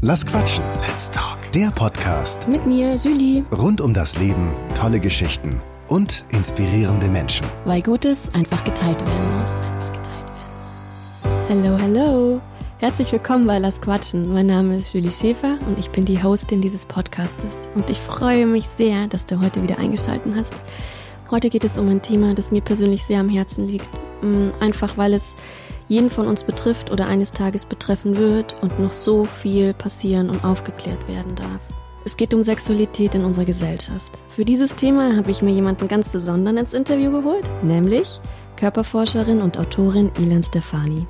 Lass quatschen. Let's talk. Der Podcast Mit mir, Julie. rund um das Leben, tolle Geschichten und inspirierende Menschen. Weil Gutes einfach geteilt werden muss. Hallo, hallo. Herzlich willkommen bei Lass Quatschen. Mein Name ist Julie Schäfer und ich bin die Hostin dieses Podcastes. Und ich freue mich sehr, dass du heute wieder eingeschaltet hast. Heute geht es um ein Thema, das mir persönlich sehr am Herzen liegt. Mm, Einfach weil es jeden von uns betrifft oder eines Tages betreffen wird und noch so viel passieren und aufgeklärt werden darf. Es geht um Sexualität in unserer Gesellschaft. Für dieses Thema habe ich mir jemanden ganz besonderen ins Interview geholt, nämlich Körperforscherin und Autorin Ilan Stefani.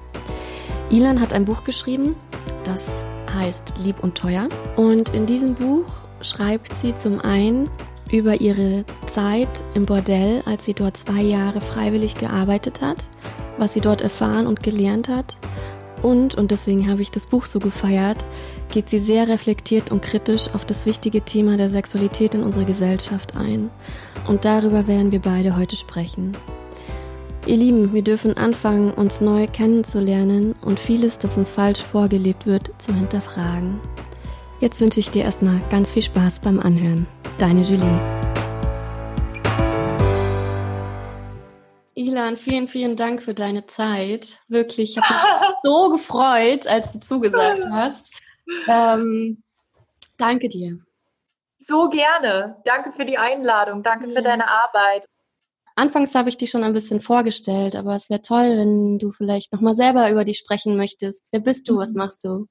Ilan hat ein Buch geschrieben, das heißt Lieb und Teuer. Und in diesem Buch schreibt sie zum einen über ihre Zeit im Bordell, als sie dort zwei Jahre freiwillig gearbeitet hat, was sie dort erfahren und gelernt hat. Und, und deswegen habe ich das Buch so gefeiert, geht sie sehr reflektiert und kritisch auf das wichtige Thema der Sexualität in unserer Gesellschaft ein. Und darüber werden wir beide heute sprechen. Ihr Lieben, wir dürfen anfangen, uns neu kennenzulernen und vieles, das uns falsch vorgelebt wird, zu hinterfragen. Jetzt wünsche ich dir erstmal ganz viel Spaß beim Anhören. Deine Julie. Ilan, vielen, vielen Dank für deine Zeit. Wirklich, ich habe mich so gefreut, als du zugesagt hast. Ähm, danke dir. So gerne. Danke für die Einladung. Danke Ja. für deine Arbeit. Anfangs habe ich dich schon ein bisschen vorgestellt, aber es wäre toll, wenn du vielleicht nochmal selber über dich sprechen möchtest. Wer bist du? Was machst du?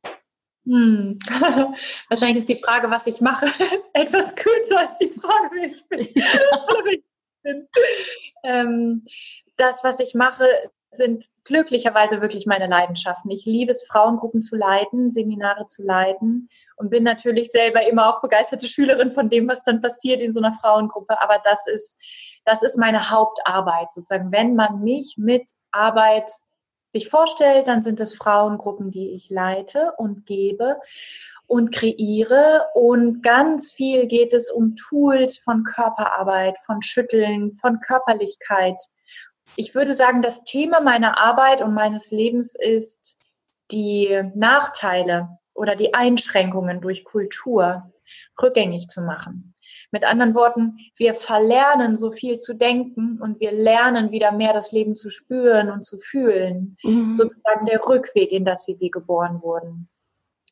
Hm. Wahrscheinlich ist die Frage, was ich mache, etwas kürzer als die Frage, wer ich bin. Ich bin. Ähm, das, was ich mache, sind glücklicherweise wirklich meine Leidenschaften. Ich liebe es, Frauengruppen zu leiten, Seminare zu leiten und bin natürlich selber immer auch begeisterte Schülerin von dem, was dann passiert in so einer Frauengruppe. Aber das ist, das ist meine Hauptarbeit sozusagen. Wenn man mich mit Arbeit sich vorstellt, dann sind es Frauengruppen, die ich leite und gebe und kreiere. Und ganz viel geht es um Tools von Körperarbeit, von Schütteln, von Körperlichkeit. Ich würde sagen, das Thema meiner Arbeit und meines Lebens ist die Nachteile oder die Einschränkungen durch Kultur rückgängig zu machen. Mit anderen Worten, wir verlernen so viel zu denken und wir lernen wieder mehr das Leben zu spüren und zu fühlen. Mhm. Sozusagen der Rückweg in das, wie wir geboren wurden.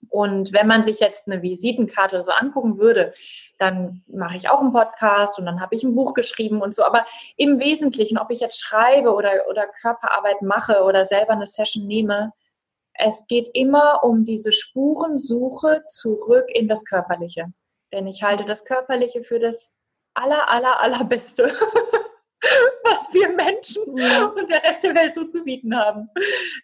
Und wenn man sich jetzt eine Visitenkarte so angucken würde, dann mache ich auch einen Podcast und dann habe ich ein Buch geschrieben und so. Aber im Wesentlichen, ob ich jetzt schreibe oder, oder Körperarbeit mache oder selber eine Session nehme, es geht immer um diese Spurensuche zurück in das Körperliche. Denn ich halte das Körperliche für das aller, aller, allerbeste, was wir Menschen Ja. und der Rest der Welt so zu bieten haben.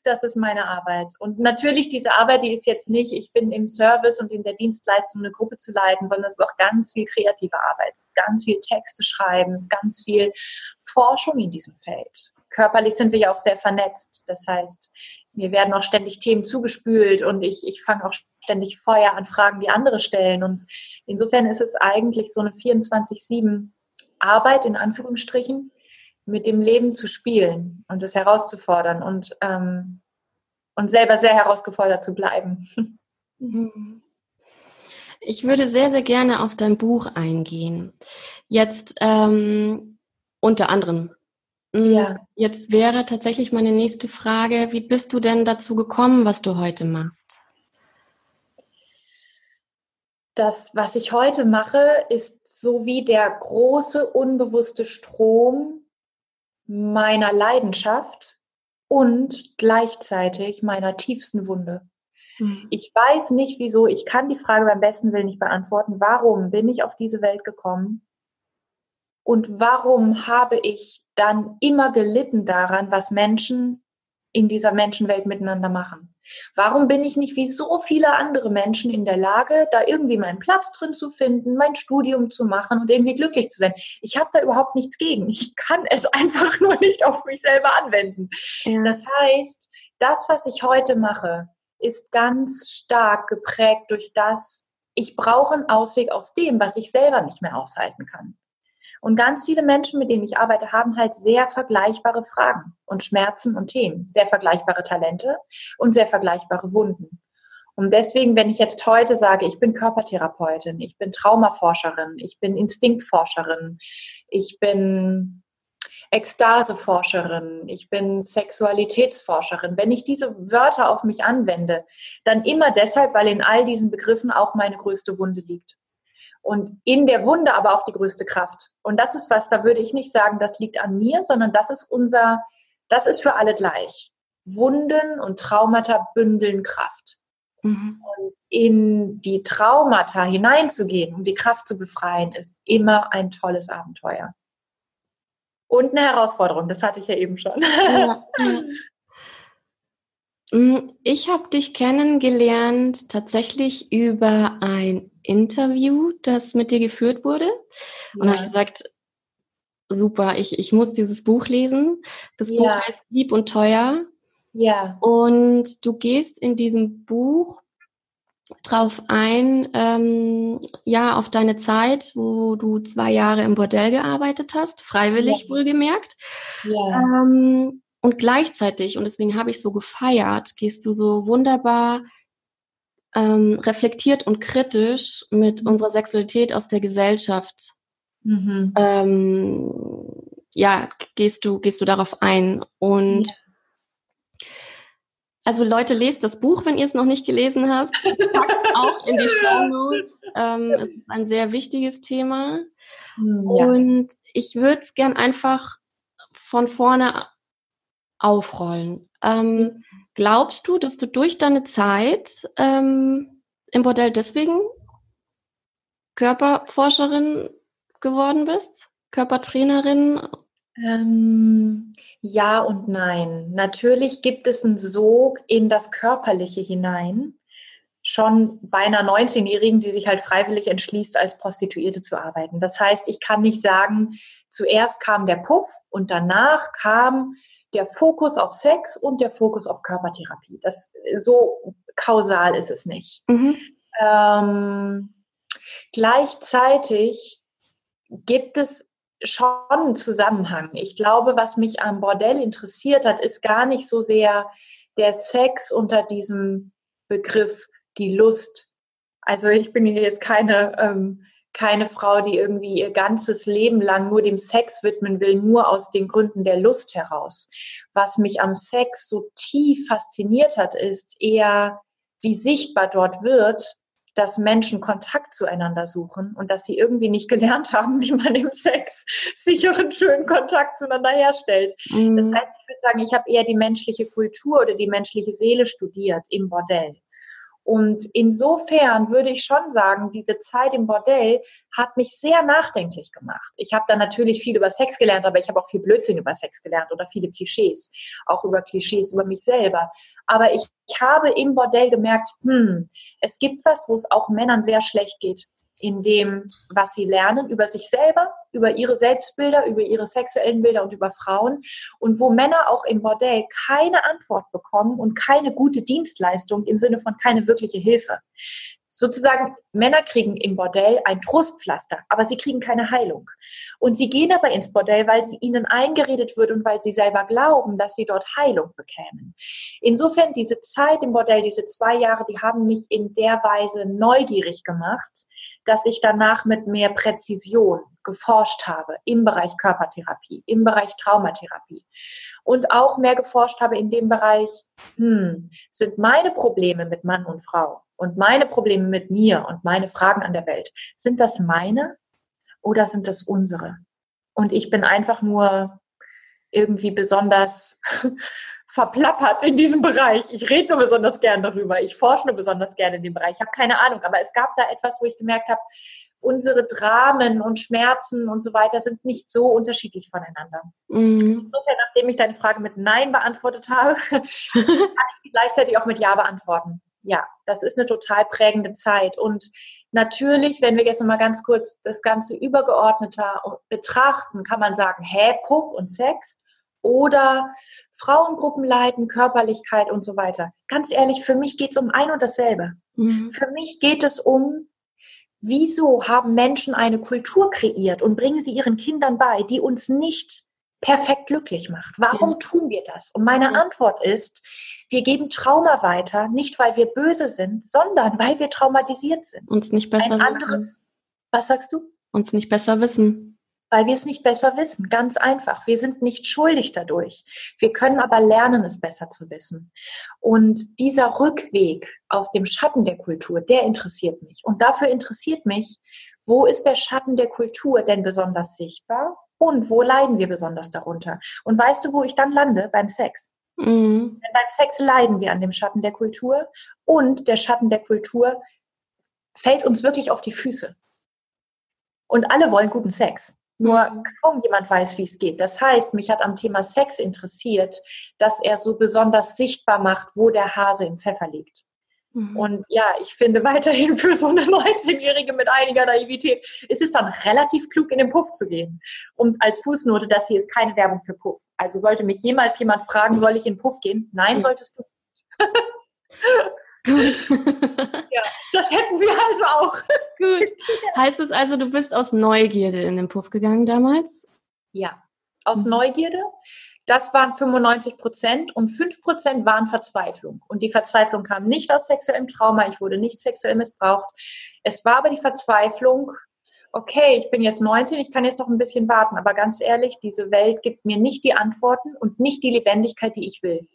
Das ist meine Arbeit. Und natürlich, diese Arbeit, die ist jetzt nicht, ich bin im Service und in der Dienstleistung eine Gruppe zu leiten, sondern es ist auch ganz viel kreative Arbeit. Es ist ganz viel Texte schreiben, es ist ganz viel Forschung in diesem Feld. Körperlich sind wir ja auch sehr vernetzt. Das heißt, mir werden auch ständig Themen zugespült und ich, ich fange auch ständig Feuer an Fragen, die andere stellen. Und insofern ist es eigentlich so eine 24-7 Arbeit, in Anführungsstrichen, mit dem Leben zu spielen und es herauszufordern und, ähm, und selber sehr herausgefordert zu bleiben. Ich würde sehr, sehr gerne auf dein Buch eingehen. Jetzt ähm, unter anderem. Ja. Jetzt wäre tatsächlich meine nächste Frage, wie bist du denn dazu gekommen, was du heute machst? Das, was ich heute mache, ist so wie der große, unbewusste Strom meiner Leidenschaft und gleichzeitig meiner tiefsten Wunde. Mhm. Ich weiß nicht, wieso. Ich kann die Frage beim besten Willen nicht beantworten. Warum bin ich auf diese Welt gekommen? Und warum habe ich dann immer gelitten daran, was Menschen in dieser Menschenwelt miteinander machen? Warum bin ich nicht wie so viele andere Menschen in der Lage, da irgendwie meinen Platz drin zu finden, mein Studium zu machen und irgendwie glücklich zu sein? Ich habe da überhaupt nichts gegen. Ich kann es einfach nur nicht auf mich selber anwenden. Ja. Das heißt, das, was ich heute mache, ist ganz stark geprägt durch das, ich brauche einen Ausweg aus dem, was ich selber nicht mehr aushalten kann. Und ganz viele Menschen, mit denen ich arbeite, haben halt sehr vergleichbare Fragen und Schmerzen und Themen, sehr vergleichbare Talente und sehr vergleichbare Wunden. Und deswegen, wenn ich jetzt heute sage, ich bin Körpertherapeutin, ich bin Traumaforscherin, ich bin Instinktforscherin, ich bin Ekstaseforscherin, ich bin Sexualitätsforscherin. Wenn ich diese Wörter auf mich anwende, dann immer deshalb, weil in all diesen Begriffen auch meine größte Wunde liegt. Und in der Wunde aber auch die größte Kraft. Und das ist was, da würde ich nicht sagen, das liegt an mir, sondern das ist unser, das ist für alle gleich. Wunden und Traumata bündeln Kraft. Mhm. Und in die Traumata hineinzugehen, um die Kraft zu befreien, ist immer ein tolles Abenteuer. Und eine Herausforderung, das hatte ich ja eben schon. Ja, Ich habe dich kennengelernt tatsächlich über ein Interview, das mit dir geführt wurde. Und ja. habe ich gesagt, super, ich, ich muss dieses Buch lesen. Das ja. Buch heißt Lieb und Teuer. Ja. Und du gehst in diesem Buch drauf ein, ähm, ja, auf deine Zeit, wo du zwei Jahre im Bordell gearbeitet hast, freiwillig ja. wohlgemerkt. Ja. Ähm, und gleichzeitig, und deswegen habe ich so gefeiert, gehst du so wunderbar ähm, reflektiert und kritisch mit mhm. unserer Sexualität aus der Gesellschaft. Mhm. Ähm, ja, gehst du, gehst du darauf ein. Und ja. Also Leute, lest das Buch, wenn ihr es noch nicht gelesen habt. Packt auch in die Show Notes. Ähm, es ist ein sehr wichtiges Thema. Hm, ja. Und ich würde es gern einfach von vorne aufrollen. Ähm, glaubst du, dass du durch deine Zeit ähm, im Bordell deswegen Körperforscherin geworden bist? Körpertrainerin? Ähm, ja und nein. Natürlich gibt es einen Sog in das Körperliche hinein. Schon bei einer 19-Jährigen, die sich halt freiwillig entschließt, als Prostituierte zu arbeiten. Das heißt, ich kann nicht sagen, zuerst kam der Puff und danach kam der Fokus auf Sex und der Fokus auf Körpertherapie. Das so kausal ist es nicht. Mhm. Ähm, gleichzeitig gibt es schon Zusammenhang. Ich glaube, was mich am Bordell interessiert hat, ist gar nicht so sehr der Sex unter diesem Begriff die Lust. Also ich bin jetzt keine, ähm, keine Frau, die irgendwie ihr ganzes Leben lang nur dem Sex widmen will, nur aus den Gründen der Lust heraus. Was mich am Sex so tief fasziniert hat, ist eher, wie sichtbar dort wird, dass Menschen Kontakt zueinander suchen und dass sie irgendwie nicht gelernt haben, wie man im Sex sicheren, schönen Kontakt zueinander herstellt. Mhm. Das heißt, ich würde sagen, ich habe eher die menschliche Kultur oder die menschliche Seele studiert im Bordell. Und insofern würde ich schon sagen, diese Zeit im Bordell hat mich sehr nachdenklich gemacht. Ich habe da natürlich viel über Sex gelernt, aber ich habe auch viel Blödsinn über Sex gelernt oder viele Klischees, auch über Klischees über mich selber. Aber ich, ich habe im Bordell gemerkt, hm, es gibt was, wo es auch Männern sehr schlecht geht in dem, was sie lernen über sich selber, über ihre Selbstbilder, über ihre sexuellen Bilder und über Frauen. Und wo Männer auch im Bordell keine Antwort bekommen und keine gute Dienstleistung im Sinne von keine wirkliche Hilfe sozusagen, Männer kriegen im Bordell ein Trostpflaster, aber sie kriegen keine Heilung. Und sie gehen aber ins Bordell, weil sie ihnen eingeredet wird und weil sie selber glauben, dass sie dort Heilung bekämen. Insofern diese Zeit im Bordell, diese zwei Jahre, die haben mich in der Weise neugierig gemacht, dass ich danach mit mehr Präzision geforscht habe im Bereich Körpertherapie, im Bereich Traumatherapie und auch mehr geforscht habe in dem Bereich, hm, sind meine Probleme mit Mann und Frau und meine Probleme mit mir und meine Fragen an der Welt, sind das meine oder sind das unsere? Und ich bin einfach nur irgendwie besonders verplappert in diesem Bereich. Ich rede nur besonders gern darüber. Ich forsche nur besonders gerne in dem Bereich. Ich habe keine Ahnung, aber es gab da etwas, wo ich gemerkt habe, unsere Dramen und Schmerzen und so weiter sind nicht so unterschiedlich voneinander. Mhm. Insofern, nachdem ich deine Frage mit Nein beantwortet habe, kann ich sie gleichzeitig auch mit Ja beantworten ja, das ist eine total prägende Zeit. Und natürlich, wenn wir jetzt nochmal ganz kurz das Ganze übergeordneter betrachten, kann man sagen, hä, Puff und Sex oder Frauengruppen leiten, Körperlichkeit und so weiter. Ganz ehrlich, für mich geht es um ein und dasselbe. Mhm. Für mich geht es um, wieso haben Menschen eine Kultur kreiert und bringen sie ihren Kindern bei, die uns nicht perfekt glücklich macht. Warum ja. tun wir das? Und meine ja. Antwort ist, wir geben Trauma weiter, nicht weil wir böse sind, sondern weil wir traumatisiert sind. Uns nicht besser anderes, wissen. Was sagst du? Uns nicht besser wissen. Weil wir es nicht besser wissen. Ganz einfach. Wir sind nicht schuldig dadurch. Wir können aber lernen, es besser zu wissen. Und dieser Rückweg aus dem Schatten der Kultur, der interessiert mich. Und dafür interessiert mich, wo ist der Schatten der Kultur denn besonders sichtbar? Und wo leiden wir besonders darunter? Und weißt du, wo ich dann lande? Beim Sex. Mhm. Denn beim Sex leiden wir an dem Schatten der Kultur und der Schatten der Kultur fällt uns wirklich auf die Füße. Und alle wollen guten Sex. Nur mhm. kaum jemand weiß, wie es geht. Das heißt, mich hat am Thema Sex interessiert, dass er so besonders sichtbar macht, wo der Hase im Pfeffer liegt. Mhm. Und ja, ich finde weiterhin für so eine 19-Jährige mit einiger Naivität ist es dann relativ klug, in den Puff zu gehen. Und als Fußnote, das hier ist keine Werbung für Puff. Also sollte mich jemals jemand fragen, soll ich in den Puff gehen? Nein, mhm. solltest du Gut. ja, das hätten wir also auch. Gut. Heißt es also, du bist aus Neugierde in den Puff gegangen damals? Ja, aus mhm. Neugierde. Das waren 95 Prozent und 5 Prozent waren Verzweiflung. Und die Verzweiflung kam nicht aus sexuellem Trauma, ich wurde nicht sexuell missbraucht. Es war aber die Verzweiflung, okay, ich bin jetzt 19, ich kann jetzt noch ein bisschen warten, aber ganz ehrlich, diese Welt gibt mir nicht die Antworten und nicht die Lebendigkeit, die ich will.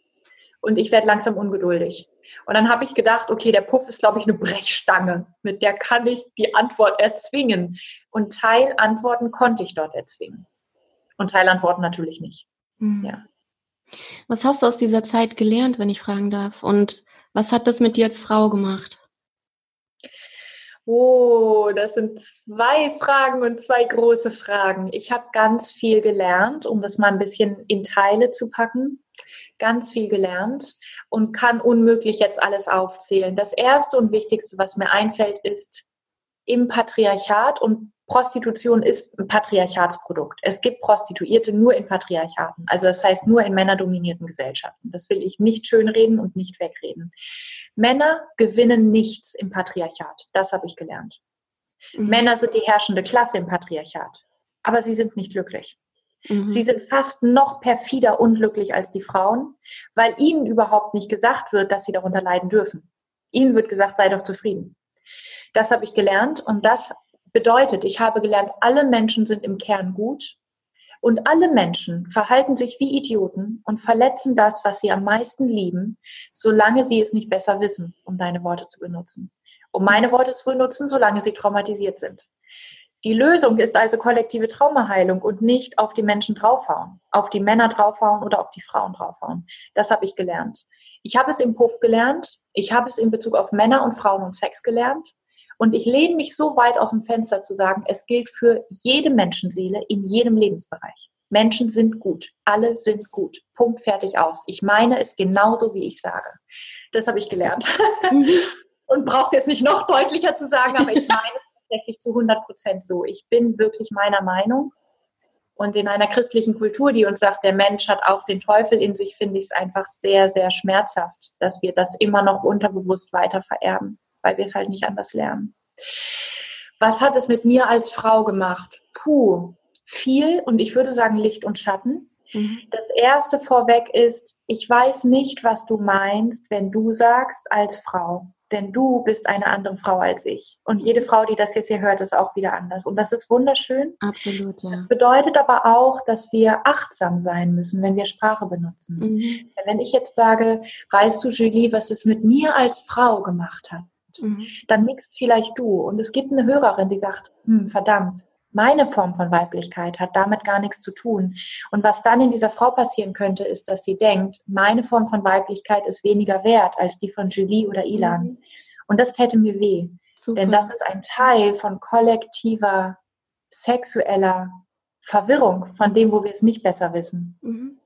Und ich werde langsam ungeduldig. Und dann habe ich gedacht, okay, der Puff ist, glaube ich, eine Brechstange, mit der kann ich die Antwort erzwingen. Und Teilantworten konnte ich dort erzwingen. Und Teilantworten natürlich nicht. Mhm. Ja. Was hast du aus dieser Zeit gelernt, wenn ich fragen darf? Und was hat das mit dir als Frau gemacht? Oh, das sind zwei Fragen und zwei große Fragen. Ich habe ganz viel gelernt, um das mal ein bisschen in Teile zu packen. Ganz viel gelernt und kann unmöglich jetzt alles aufzählen. Das erste und wichtigste, was mir einfällt, ist im Patriarchat und Prostitution ist ein Patriarchatsprodukt. Es gibt Prostituierte nur in Patriarchaten. Also das heißt nur in männerdominierten Gesellschaften. Das will ich nicht schönreden und nicht wegreden. Männer gewinnen nichts im Patriarchat. Das habe ich gelernt. Mhm. Männer sind die herrschende Klasse im Patriarchat. Aber sie sind nicht glücklich. Mhm. Sie sind fast noch perfider unglücklich als die Frauen, weil ihnen überhaupt nicht gesagt wird, dass sie darunter leiden dürfen. Ihnen wird gesagt, sei doch zufrieden. Das habe ich gelernt und das Bedeutet, ich habe gelernt, alle Menschen sind im Kern gut und alle Menschen verhalten sich wie Idioten und verletzen das, was sie am meisten lieben, solange sie es nicht besser wissen, um deine Worte zu benutzen. Um meine Worte zu benutzen, solange sie traumatisiert sind. Die Lösung ist also kollektive Traumaheilung und nicht auf die Menschen draufhauen, auf die Männer draufhauen oder auf die Frauen draufhauen. Das habe ich gelernt. Ich habe es im Puff gelernt. Ich habe es in Bezug auf Männer und Frauen und Sex gelernt. Und ich lehne mich so weit aus dem Fenster zu sagen, es gilt für jede Menschenseele in jedem Lebensbereich. Menschen sind gut. Alle sind gut. Punkt, fertig, aus. Ich meine es genauso, wie ich sage. Das habe ich gelernt. Mhm. Und braucht jetzt nicht noch deutlicher zu sagen, aber ich meine es tatsächlich zu 100 Prozent so. Ich bin wirklich meiner Meinung. Und in einer christlichen Kultur, die uns sagt, der Mensch hat auch den Teufel in sich, finde ich es einfach sehr, sehr schmerzhaft, dass wir das immer noch unterbewusst weiter vererben weil wir es halt nicht anders lernen. Was hat es mit mir als Frau gemacht? Puh, viel und ich würde sagen Licht und Schatten. Mhm. Das erste vorweg ist, ich weiß nicht, was du meinst, wenn du sagst als Frau. Denn du bist eine andere Frau als ich. Und jede Frau, die das jetzt hier hört, ist auch wieder anders. Und das ist wunderschön. Absolut, ja. Das bedeutet aber auch, dass wir achtsam sein müssen, wenn wir Sprache benutzen. Mhm. Wenn ich jetzt sage, weißt du, Julie, was es mit mir als Frau gemacht hat? mhm. dann nickst vielleicht du. Und es gibt eine Hörerin, die sagt, hm, verdammt, meine Form von Weiblichkeit hat damit gar nichts zu tun. Und was dann in dieser Frau passieren könnte, ist, dass sie denkt, meine Form von Weiblichkeit ist weniger wert als die von Julie oder Ilan. Mhm. Und das täte mir weh. Super. Denn das ist ein Teil von kollektiver, sexueller Verwirrung, von dem, wo wir es nicht besser wissen. Mhm.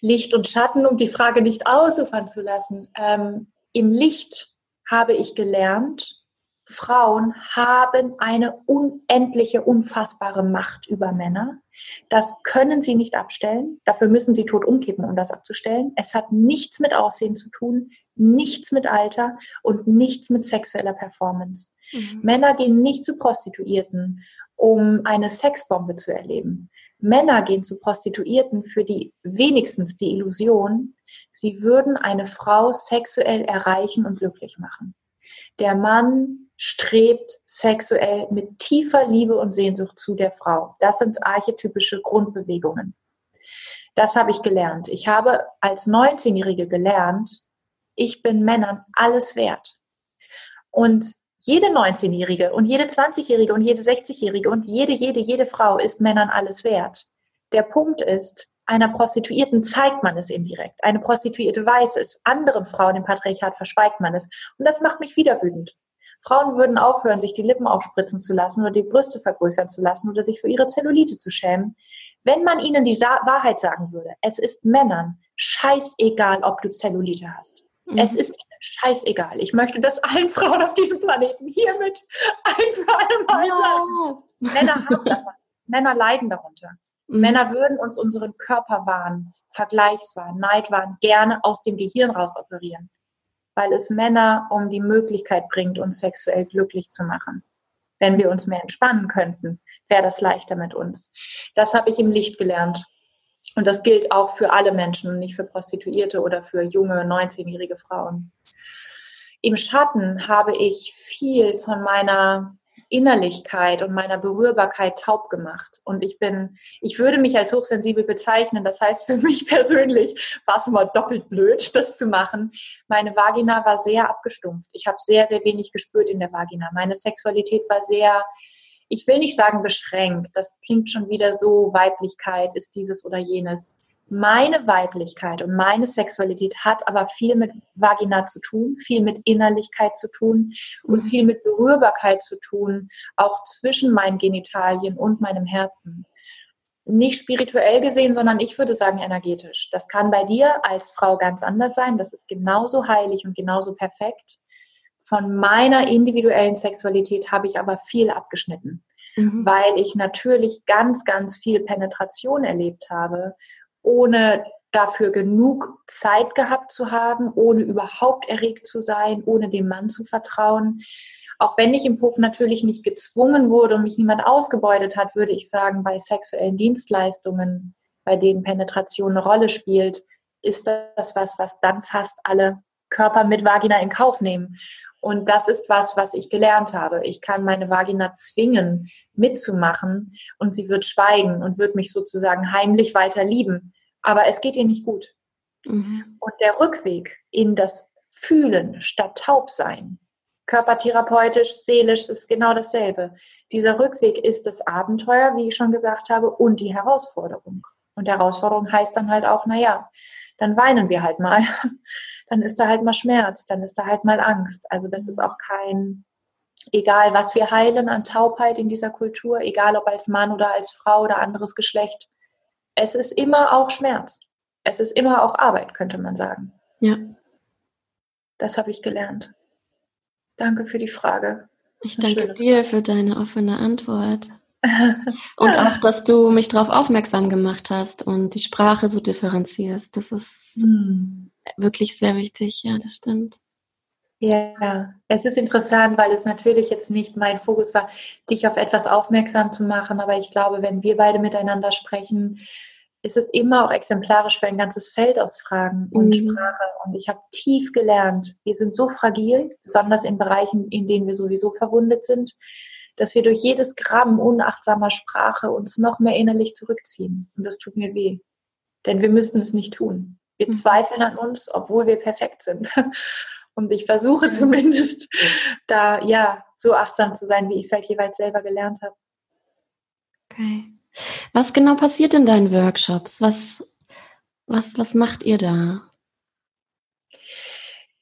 Licht und Schatten, um die Frage nicht ausufern zu lassen. Ähm, Im Licht habe ich gelernt, Frauen haben eine unendliche, unfassbare Macht über Männer. Das können sie nicht abstellen. Dafür müssen sie tot umkippen, um das abzustellen. Es hat nichts mit Aussehen zu tun, nichts mit Alter und nichts mit sexueller Performance. Mhm. Männer gehen nicht zu Prostituierten, um eine Sexbombe zu erleben. Männer gehen zu Prostituierten für die wenigstens die Illusion, sie würden eine Frau sexuell erreichen und glücklich machen. Der Mann strebt sexuell mit tiefer Liebe und Sehnsucht zu der Frau. Das sind archetypische Grundbewegungen. Das habe ich gelernt. Ich habe als 19-Jährige gelernt, ich bin Männern alles wert. Und jede 19-Jährige und jede 20-Jährige und jede 60-Jährige und jede, jede, jede Frau ist Männern alles wert. Der Punkt ist, einer Prostituierten zeigt man es indirekt. Eine Prostituierte weiß es. Anderen Frauen im Patriarchat verschweigt man es. Und das macht mich wieder wütend. Frauen würden aufhören, sich die Lippen aufspritzen zu lassen oder die Brüste vergrößern zu lassen oder sich für ihre Zellulite zu schämen, wenn man ihnen die Sa Wahrheit sagen würde. Es ist Männern scheißegal, ob du Zellulite hast. Mhm. Es ist ihnen scheißegal. Ich möchte das allen Frauen auf diesem Planeten hiermit ein für alle Mal ja. sagen. Männer haben davon. Männer leiden darunter. Mhm. Männer würden uns unseren Körperwahn, Vergleichswahn, Neidwahn gerne aus dem Gehirn raus operieren, weil es Männer um die Möglichkeit bringt, uns sexuell glücklich zu machen. Wenn wir uns mehr entspannen könnten, wäre das leichter mit uns. Das habe ich im Licht gelernt. Und das gilt auch für alle Menschen, nicht für Prostituierte oder für junge, 19-jährige Frauen. Im Schatten habe ich viel von meiner Innerlichkeit und meiner Berührbarkeit taub gemacht. Und ich bin, ich würde mich als hochsensibel bezeichnen. Das heißt, für mich persönlich war es immer doppelt blöd, das zu machen. Meine Vagina war sehr abgestumpft. Ich habe sehr, sehr wenig gespürt in der Vagina. Meine Sexualität war sehr, ich will nicht sagen beschränkt. Das klingt schon wieder so, Weiblichkeit ist dieses oder jenes. Meine Weiblichkeit und meine Sexualität hat aber viel mit Vagina zu tun, viel mit Innerlichkeit zu tun und mhm. viel mit Berührbarkeit zu tun, auch zwischen meinen Genitalien und meinem Herzen. Nicht spirituell gesehen, sondern ich würde sagen energetisch. Das kann bei dir als Frau ganz anders sein. Das ist genauso heilig und genauso perfekt. Von meiner individuellen Sexualität habe ich aber viel abgeschnitten, mhm. weil ich natürlich ganz, ganz viel Penetration erlebt habe ohne dafür genug Zeit gehabt zu haben, ohne überhaupt erregt zu sein, ohne dem Mann zu vertrauen. Auch wenn ich im Puff natürlich nicht gezwungen wurde und mich niemand ausgebeutet hat, würde ich sagen, bei sexuellen Dienstleistungen, bei denen Penetration eine Rolle spielt, ist das was, was dann fast alle Körper mit Vagina in Kauf nehmen. Und das ist was, was ich gelernt habe. Ich kann meine Vagina zwingen, mitzumachen und sie wird schweigen und wird mich sozusagen heimlich weiter lieben. Aber es geht ihr nicht gut. Mhm. Und der Rückweg in das Fühlen statt Taubsein, körpertherapeutisch, seelisch ist genau dasselbe. Dieser Rückweg ist das Abenteuer, wie ich schon gesagt habe, und die Herausforderung. Und Herausforderung heißt dann halt auch, naja, dann weinen wir halt mal. Dann ist da halt mal Schmerz, dann ist da halt mal Angst. Also das ist auch kein, egal was wir heilen an Taubheit in dieser Kultur, egal ob als Mann oder als Frau oder anderes Geschlecht, es ist immer auch Schmerz. Es ist immer auch Arbeit, könnte man sagen. Ja. Das habe ich gelernt. Danke für die Frage. Ich danke dir für deine offene Antwort. und auch, dass du mich darauf aufmerksam gemacht hast und die Sprache so differenzierst. Das ist hm. Wirklich sehr wichtig. Ja, das stimmt. Ja, es ist interessant, weil es natürlich jetzt nicht mein Fokus war, dich auf etwas aufmerksam zu machen. Aber ich glaube, wenn wir beide miteinander sprechen, ist es immer auch exemplarisch für ein ganzes Feld aus Fragen und mhm. Sprache. Und ich habe tief gelernt, wir sind so fragil, besonders in Bereichen, in denen wir sowieso verwundet sind, dass wir durch jedes Gramm unachtsamer Sprache uns noch mehr innerlich zurückziehen. Und das tut mir weh. Denn wir müssen es nicht tun. Wir mhm. zweifeln an uns, obwohl wir perfekt sind. Und ich versuche mhm. zumindest da, ja, so achtsam zu sein, wie ich es halt jeweils selber gelernt habe. Okay. Was genau passiert in deinen Workshops? Was, was, was macht ihr da?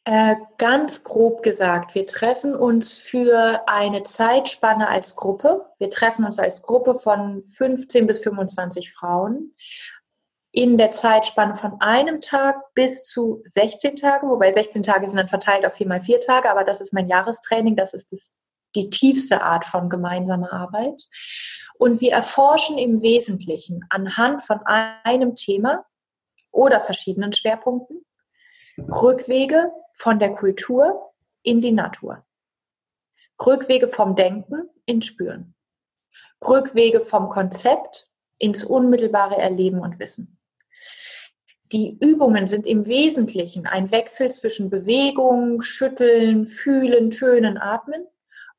Äh, ganz grob gesagt, wir treffen uns für eine Zeitspanne als Gruppe. Wir treffen uns als Gruppe von 15 bis 25 Frauen in der Zeitspanne von einem Tag bis zu 16 Tage, wobei 16 Tage sind dann verteilt auf vier mal vier Tage, aber das ist mein Jahrestraining, das ist das, die tiefste Art von gemeinsamer Arbeit. Und wir erforschen im Wesentlichen anhand von einem Thema oder verschiedenen Schwerpunkten Rückwege von der Kultur in die Natur. Rückwege vom Denken in Spüren. Rückwege vom Konzept ins unmittelbare Erleben und Wissen. Die Übungen sind im Wesentlichen ein Wechsel zwischen Bewegung, Schütteln, Fühlen, Tönen, Atmen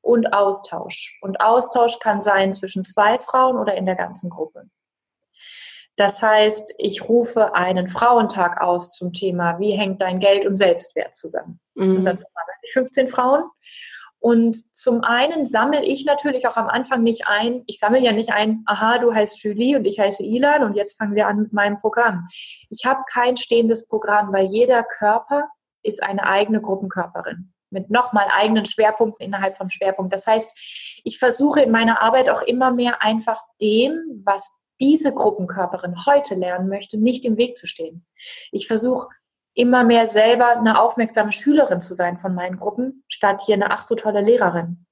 und Austausch. Und Austausch kann sein zwischen zwei Frauen oder in der ganzen Gruppe. Das heißt, ich rufe einen Frauentag aus zum Thema, wie hängt dein Geld und Selbstwert zusammen? Mhm. Und dann verwandle ich 15 Frauen. Und zum einen sammle ich natürlich auch am Anfang nicht ein, ich sammle ja nicht ein, aha, du heißt Julie und ich heiße Ilan und jetzt fangen wir an mit meinem Programm. Ich habe kein stehendes Programm, weil jeder Körper ist eine eigene Gruppenkörperin mit nochmal eigenen Schwerpunkten innerhalb vom Schwerpunkt. Das heißt, ich versuche in meiner Arbeit auch immer mehr einfach dem, was diese Gruppenkörperin heute lernen möchte, nicht im Weg zu stehen. Ich versuche immer mehr selber eine aufmerksame Schülerin zu sein von meinen Gruppen, statt hier eine ach so tolle Lehrerin.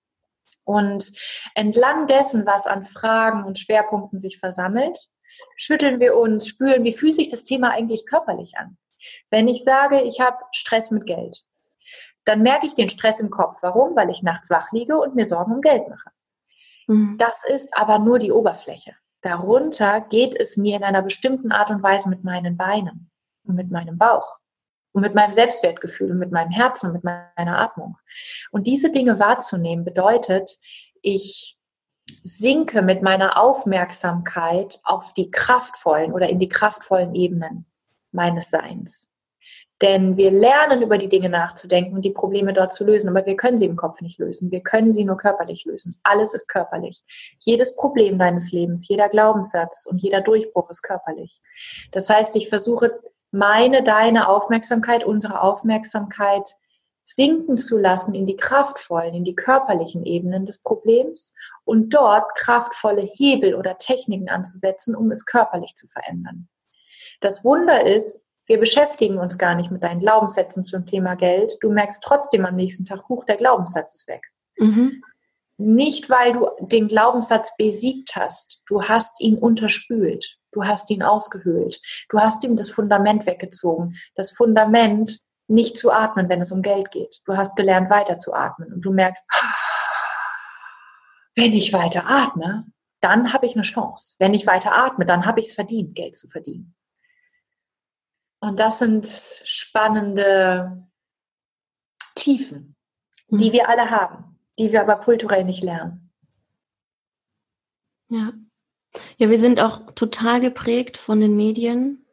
Und entlang dessen, was an Fragen und Schwerpunkten sich versammelt, schütteln wir uns, spüren, wie fühlt sich das Thema eigentlich körperlich an. Wenn ich sage, ich habe Stress mit Geld, dann merke ich den Stress im Kopf. Warum? Weil ich nachts wach liege und mir Sorgen um Geld mache. Mhm. Das ist aber nur die Oberfläche. Darunter geht es mir in einer bestimmten Art und Weise mit meinen Beinen und mit meinem Bauch und mit meinem Selbstwertgefühl und mit meinem Herzen und mit meiner Atmung. Und diese Dinge wahrzunehmen bedeutet, ich sinke mit meiner Aufmerksamkeit auf die kraftvollen oder in die kraftvollen Ebenen meines Seins. Denn wir lernen über die Dinge nachzudenken und die Probleme dort zu lösen, aber wir können sie im Kopf nicht lösen. Wir können sie nur körperlich lösen. Alles ist körperlich. Jedes Problem deines Lebens, jeder Glaubenssatz und jeder Durchbruch ist körperlich. Das heißt, ich versuche meine, deine Aufmerksamkeit, unsere Aufmerksamkeit sinken zu lassen in die kraftvollen, in die körperlichen Ebenen des Problems und dort kraftvolle Hebel oder Techniken anzusetzen, um es körperlich zu verändern. Das Wunder ist, wir beschäftigen uns gar nicht mit deinen Glaubenssätzen zum Thema Geld. Du merkst trotzdem am nächsten Tag, hoch, der Glaubenssatz ist weg. Mhm. Nicht, weil du den Glaubenssatz besiegt hast. Du hast ihn unterspült. Du hast ihn ausgehöhlt. Du hast ihm das Fundament weggezogen. Das Fundament, nicht zu atmen, wenn es um Geld geht. Du hast gelernt, weiter zu atmen. Und du merkst, wenn ich weiter atme, dann habe ich eine Chance. Wenn ich weiter atme, dann habe ich es verdient, Geld zu verdienen. Und das sind spannende Tiefen, die mhm. wir alle haben, die wir aber kulturell nicht lernen. Ja. Ja, wir sind auch total geprägt von den Medien.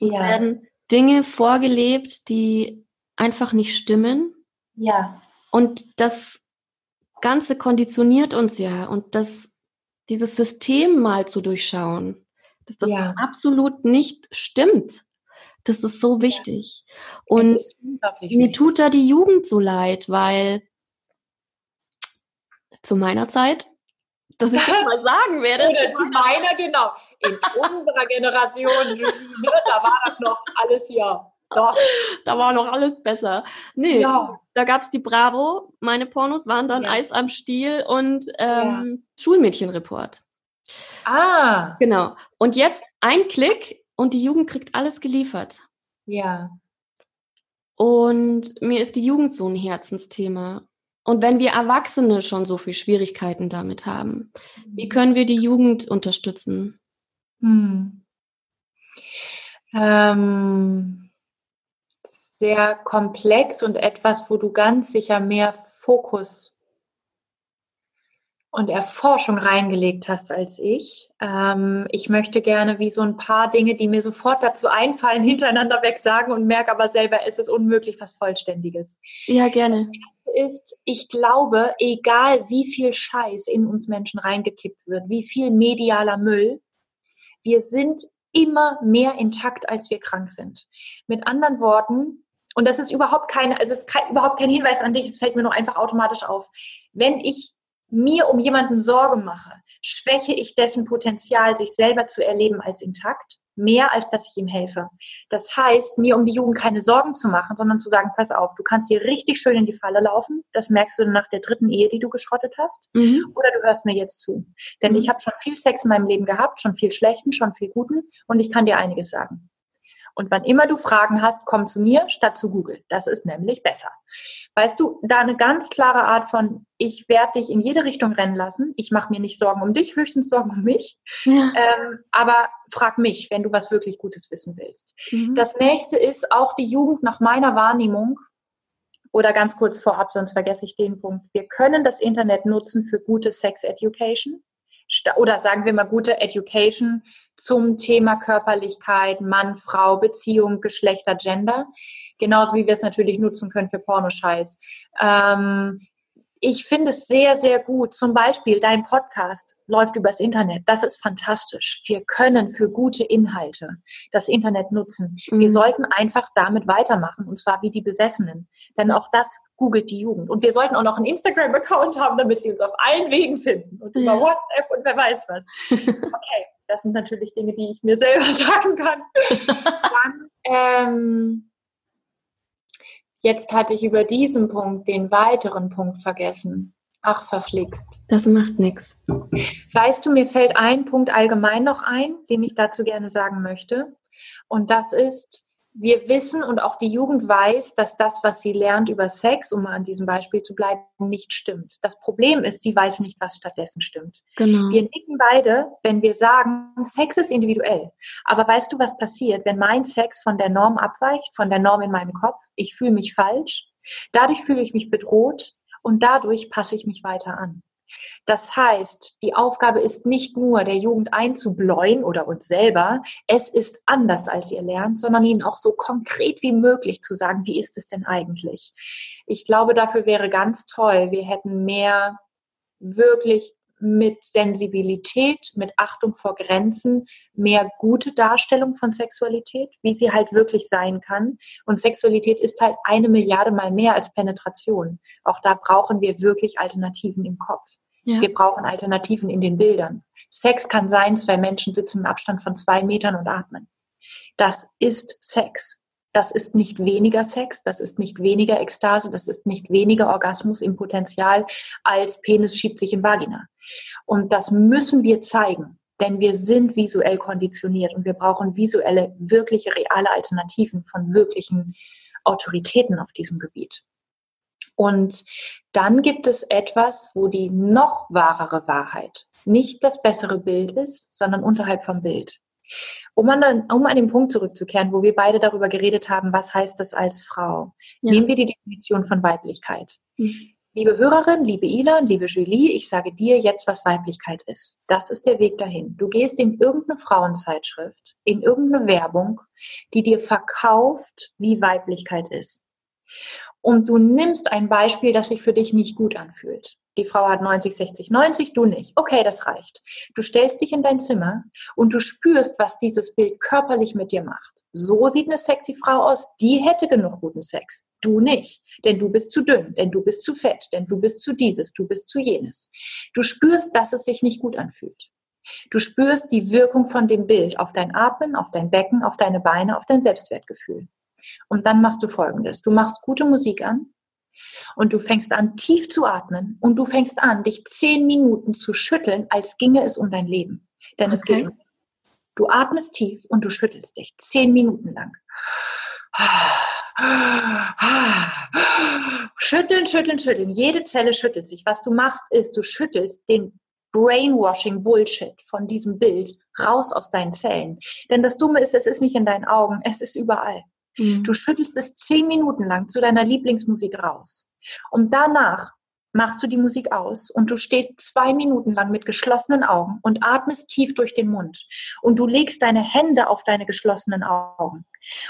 Es ja. werden Dinge vorgelebt, die einfach nicht stimmen. Ja. Und das Ganze konditioniert uns ja. Und das, dieses System mal zu durchschauen, dass das ja. absolut nicht stimmt. Das ist so wichtig. Und mir tut da die Jugend so leid, weil zu meiner Zeit, dass ich das mal sagen werde. Oder zu meiner, genau. In unserer Generation, Julie, da war das noch alles hier. Doch. Da war noch alles besser. Nee, ja. da gab es die Bravo. Meine Pornos waren dann ja. Eis am Stiel und ähm, ja. Schulmädchenreport. Ah. Genau. Und jetzt ein Klick und die Jugend kriegt alles geliefert. Ja. Und mir ist die Jugend so ein Herzensthema. Und wenn wir Erwachsene schon so viel Schwierigkeiten damit haben, wie können wir die Jugend unterstützen? Hm. Ähm, sehr komplex und etwas, wo du ganz sicher mehr Fokus und Erforschung reingelegt hast als ich. Ähm, ich möchte gerne wie so ein paar Dinge, die mir sofort dazu einfallen, hintereinander weg sagen und merke aber selber, es ist unmöglich, was Vollständiges. Ja, gerne. Das ist, ich glaube, egal wie viel Scheiß in uns Menschen reingekippt wird, wie viel medialer Müll, wir sind immer mehr intakt, als wir krank sind. Mit anderen Worten, und das ist überhaupt keine, es ist kein, überhaupt kein Hinweis an dich, es fällt mir nur einfach automatisch auf. Wenn ich mir um jemanden Sorge mache, schwäche ich dessen Potenzial, sich selber zu erleben als intakt, mehr als dass ich ihm helfe. Das heißt, mir um die Jugend keine Sorgen zu machen, sondern zu sagen, pass auf, du kannst hier richtig schön in die Falle laufen. Das merkst du nach der dritten Ehe, die du geschrottet hast. Mhm. Oder du hörst mir jetzt zu. Denn mhm. ich habe schon viel Sex in meinem Leben gehabt, schon viel schlechten, schon viel guten und ich kann dir einiges sagen. Und wann immer du Fragen hast, komm zu mir statt zu Google. Das ist nämlich besser. Weißt du, da eine ganz klare Art von, ich werde dich in jede Richtung rennen lassen. Ich mache mir nicht Sorgen um dich, höchstens Sorgen um mich. Ja. Ähm, aber frag mich, wenn du was wirklich Gutes wissen willst. Mhm. Das nächste ist auch die Jugend nach meiner Wahrnehmung. Oder ganz kurz vorab, sonst vergesse ich den Punkt. Wir können das Internet nutzen für gute Sex Education oder sagen wir mal gute Education zum Thema Körperlichkeit, Mann, Frau, Beziehung, Geschlechter, Gender. Genauso wie wir es natürlich nutzen können für Pornoscheiß. Ähm, ich finde es sehr, sehr gut. Zum Beispiel, dein Podcast läuft übers Internet. Das ist fantastisch. Wir können für gute Inhalte das Internet nutzen. Mhm. Wir sollten einfach damit weitermachen und zwar wie die Besessenen. Denn auch das googelt die Jugend. Und wir sollten auch noch einen Instagram-Account haben, damit sie uns auf allen Wegen finden und über WhatsApp und wer weiß was. Okay, das sind natürlich Dinge, die ich mir selber sagen kann. Dann, ähm, Jetzt hatte ich über diesen Punkt den weiteren Punkt vergessen. Ach, verflixt. Das macht nichts. Weißt du, mir fällt ein Punkt allgemein noch ein, den ich dazu gerne sagen möchte. Und das ist, wir wissen und auch die Jugend weiß, dass das, was sie lernt über Sex, um mal an diesem Beispiel zu bleiben, nicht stimmt. Das Problem ist, sie weiß nicht, was stattdessen stimmt. Genau. Wir nicken beide, wenn wir sagen, Sex ist individuell. Aber weißt du, was passiert, wenn mein Sex von der Norm abweicht, von der Norm in meinem Kopf? Ich fühle mich falsch. Dadurch fühle ich mich bedroht und dadurch passe ich mich weiter an. Das heißt, die Aufgabe ist nicht nur, der Jugend einzubläuen oder uns selber, es ist anders, als ihr lernt, sondern ihnen auch so konkret wie möglich zu sagen, wie ist es denn eigentlich? Ich glaube, dafür wäre ganz toll, wir hätten mehr wirklich mit Sensibilität, mit Achtung vor Grenzen, mehr gute Darstellung von Sexualität, wie sie halt wirklich sein kann. Und Sexualität ist halt eine Milliarde mal mehr als Penetration. Auch da brauchen wir wirklich Alternativen im Kopf. Ja. Wir brauchen Alternativen in den Bildern. Sex kann sein, zwei Menschen sitzen im Abstand von zwei Metern und atmen. Das ist Sex. Das ist nicht weniger Sex, das ist nicht weniger Ekstase, das ist nicht weniger Orgasmus im Potenzial als Penis schiebt sich in Vagina. Und das müssen wir zeigen, denn wir sind visuell konditioniert und wir brauchen visuelle, wirkliche, reale Alternativen von wirklichen Autoritäten auf diesem Gebiet. Und dann gibt es etwas, wo die noch wahrere Wahrheit nicht das bessere Bild ist, sondern unterhalb vom Bild. Um an, um an den Punkt zurückzukehren, wo wir beide darüber geredet haben, was heißt das als Frau, ja. nehmen wir die Definition von Weiblichkeit. Mhm. Liebe Hörerin, liebe Ilan, liebe Julie, ich sage dir jetzt, was Weiblichkeit ist. Das ist der Weg dahin. Du gehst in irgendeine Frauenzeitschrift, in irgendeine Werbung, die dir verkauft, wie Weiblichkeit ist. Und du nimmst ein Beispiel, das sich für dich nicht gut anfühlt. Die Frau hat 90, 60, 90, du nicht. Okay, das reicht. Du stellst dich in dein Zimmer und du spürst, was dieses Bild körperlich mit dir macht. So sieht eine sexy Frau aus. Die hätte genug guten Sex. Du nicht. Denn du bist zu dünn, denn du bist zu fett, denn du bist zu dieses, du bist zu jenes. Du spürst, dass es sich nicht gut anfühlt. Du spürst die Wirkung von dem Bild auf dein Atmen, auf dein Becken, auf deine Beine, auf dein Selbstwertgefühl. Und dann machst du Folgendes. Du machst gute Musik an, und du fängst an, tief zu atmen und du fängst an, dich zehn Minuten zu schütteln, als ginge es um dein Leben. Denn okay. es geht um. Du atmest tief und du schüttelst dich zehn Minuten lang. Schütteln, schütteln, schütteln. Jede Zelle schüttelt sich. Was du machst, ist, du schüttelst den Brainwashing Bullshit von diesem Bild raus aus deinen Zellen. Denn das Dumme ist, es ist nicht in deinen Augen, es ist überall. Mhm. Du schüttelst es zehn Minuten lang zu deiner Lieblingsmusik raus. Und danach machst du die Musik aus und du stehst zwei Minuten lang mit geschlossenen Augen und atmest tief durch den Mund. Und du legst deine Hände auf deine geschlossenen Augen.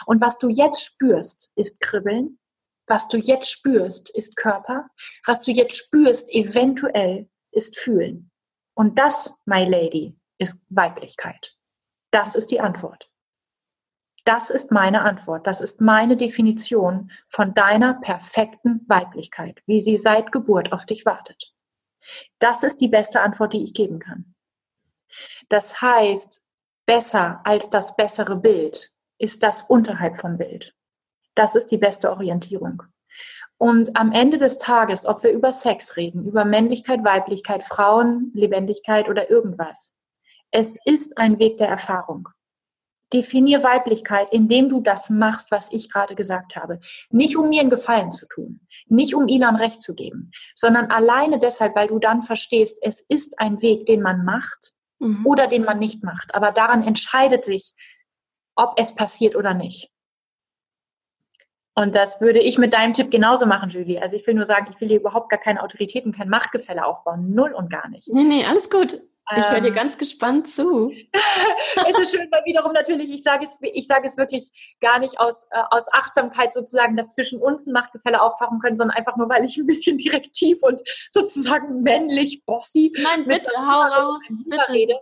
Und was du jetzt spürst, ist Kribbeln. Was du jetzt spürst, ist Körper. Was du jetzt spürst, eventuell, ist Fühlen. Und das, my lady, ist Weiblichkeit. Das ist die Antwort. Das ist meine Antwort. Das ist meine Definition von deiner perfekten Weiblichkeit, wie sie seit Geburt auf dich wartet. Das ist die beste Antwort, die ich geben kann. Das heißt, besser als das bessere Bild ist das unterhalb vom Bild. Das ist die beste Orientierung. Und am Ende des Tages, ob wir über Sex reden, über Männlichkeit, Weiblichkeit, Frauen, Lebendigkeit oder irgendwas, es ist ein Weg der Erfahrung. Definier Weiblichkeit, indem du das machst, was ich gerade gesagt habe. Nicht um mir einen Gefallen zu tun, nicht um Ilan recht zu geben, sondern alleine deshalb, weil du dann verstehst, es ist ein Weg, den man macht mhm. oder den man nicht macht. Aber daran entscheidet sich, ob es passiert oder nicht. Und das würde ich mit deinem Tipp genauso machen, Julie. Also ich will nur sagen, ich will hier überhaupt gar keine Autoritäten, kein Machtgefälle aufbauen. Null und gar nicht. Nee, nee, alles gut. Ich höre dir ähm. ganz gespannt zu. es ist schön, weil wiederum natürlich, ich sage es, ich sage es wirklich gar nicht aus, äh, aus Achtsamkeit sozusagen, dass zwischen uns ein Machtgefälle auftauchen können, sondern einfach nur, weil ich ein bisschen direktiv und sozusagen männlich, bossy. Nein, bitte, hau raus, bitte. Rede.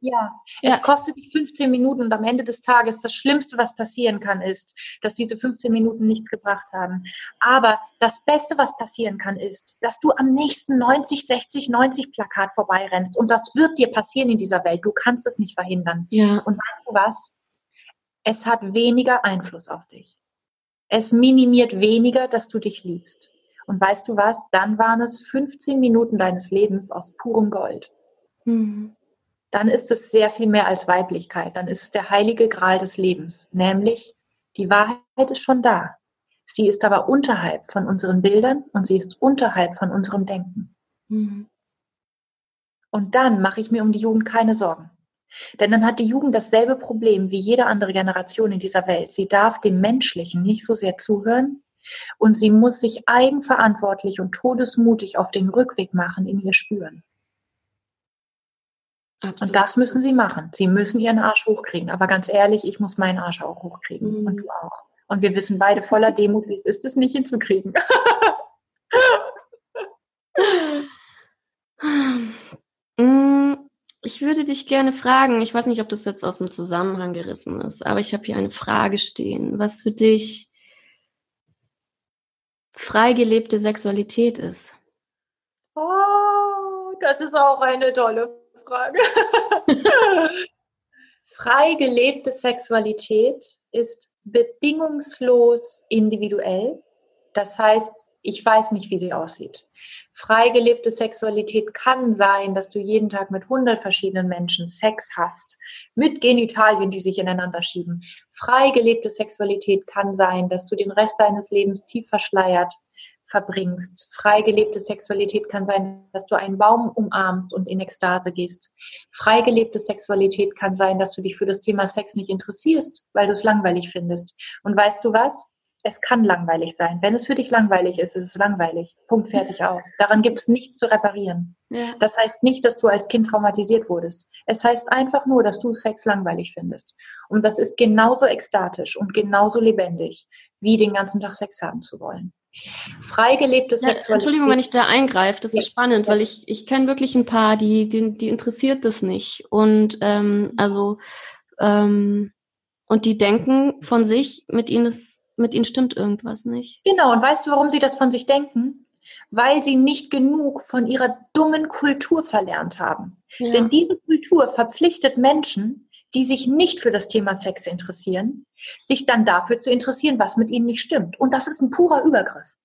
Ja, ja, es kostet dich 15 Minuten und am Ende des Tages das Schlimmste, was passieren kann, ist, dass diese 15 Minuten nichts gebracht haben. Aber das Beste, was passieren kann, ist, dass du am nächsten 90, 60, 90 Plakat vorbeirennst und das wird dir passieren in dieser Welt. Du kannst es nicht verhindern. Ja. Und weißt du was? Es hat weniger Einfluss auf dich. Es minimiert weniger, dass du dich liebst. Und weißt du was? Dann waren es 15 Minuten deines Lebens aus purem Gold. Mhm. Dann ist es sehr viel mehr als Weiblichkeit. Dann ist es der heilige Gral des Lebens. Nämlich, die Wahrheit ist schon da. Sie ist aber unterhalb von unseren Bildern und sie ist unterhalb von unserem Denken. Mhm. Und dann mache ich mir um die Jugend keine Sorgen. Denn dann hat die Jugend dasselbe Problem wie jede andere Generation in dieser Welt. Sie darf dem Menschlichen nicht so sehr zuhören und sie muss sich eigenverantwortlich und todesmutig auf den Rückweg machen in ihr Spüren. Absolut. Und das müssen sie machen. Sie müssen ihren Arsch hochkriegen. Aber ganz ehrlich, ich muss meinen Arsch auch hochkriegen. Mhm. Und du auch. Und wir wissen beide voller Demut, wie es ist, es nicht hinzukriegen. Ich würde dich gerne fragen, ich weiß nicht, ob das jetzt aus dem Zusammenhang gerissen ist, aber ich habe hier eine Frage stehen, was für dich freigelebte Sexualität ist. Oh, das ist auch eine tolle Frage. freigelebte Sexualität ist bedingungslos individuell. Das heißt, ich weiß nicht, wie sie aussieht. Freigelebte Sexualität kann sein, dass du jeden Tag mit hundert verschiedenen Menschen Sex hast, mit Genitalien, die sich ineinander schieben. Freigelebte Sexualität kann sein, dass du den Rest deines Lebens tief verschleiert verbringst. Freigelebte Sexualität kann sein, dass du einen Baum umarmst und in Ekstase gehst. Freigelebte Sexualität kann sein, dass du dich für das Thema Sex nicht interessierst, weil du es langweilig findest. Und weißt du was? Es kann langweilig sein. Wenn es für dich langweilig ist, ist es langweilig. Punkt, fertig aus. Daran gibt es nichts zu reparieren. Ja. Das heißt nicht, dass du als Kind traumatisiert wurdest. Es heißt einfach nur, dass du Sex langweilig findest. Und das ist genauso ekstatisch und genauso lebendig, wie den ganzen Tag Sex haben zu wollen. Freigelebte ja, Sexualität. Entschuldigung, wenn ich da eingreife, das ja. ist spannend, weil ich, ich kenne wirklich ein paar, die, die, die interessiert das nicht. Und ähm, also ähm, und die denken von sich, mit ihnen ist mit ihnen stimmt irgendwas nicht. Genau, und weißt du, warum sie das von sich denken? Weil sie nicht genug von ihrer dummen Kultur verlernt haben. Ja. Denn diese Kultur verpflichtet Menschen, die sich nicht für das Thema Sex interessieren, sich dann dafür zu interessieren, was mit ihnen nicht stimmt. Und das ist ein purer Übergriff.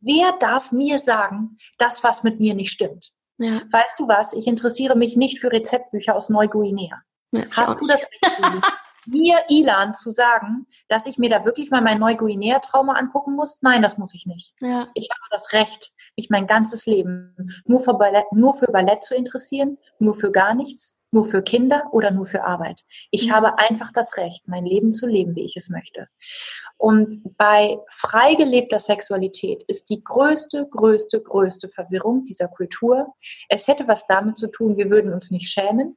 Wer darf mir sagen, das, was mit mir nicht stimmt? Ja. Weißt du was? Ich interessiere mich nicht für Rezeptbücher aus Neuguinea. Ja, Hast du das Recht? mir, Ilan, zu sagen, dass ich mir da wirklich mal mein Neuguinea-Trauma angucken muss? Nein, das muss ich nicht. Ja. Ich habe das Recht, mich mein ganzes Leben nur für, Ballett, nur für Ballett zu interessieren, nur für gar nichts, nur für Kinder oder nur für Arbeit. Ich mhm. habe einfach das Recht, mein Leben zu leben, wie ich es möchte. Und bei frei gelebter Sexualität ist die größte, größte, größte Verwirrung dieser Kultur. Es hätte was damit zu tun, wir würden uns nicht schämen.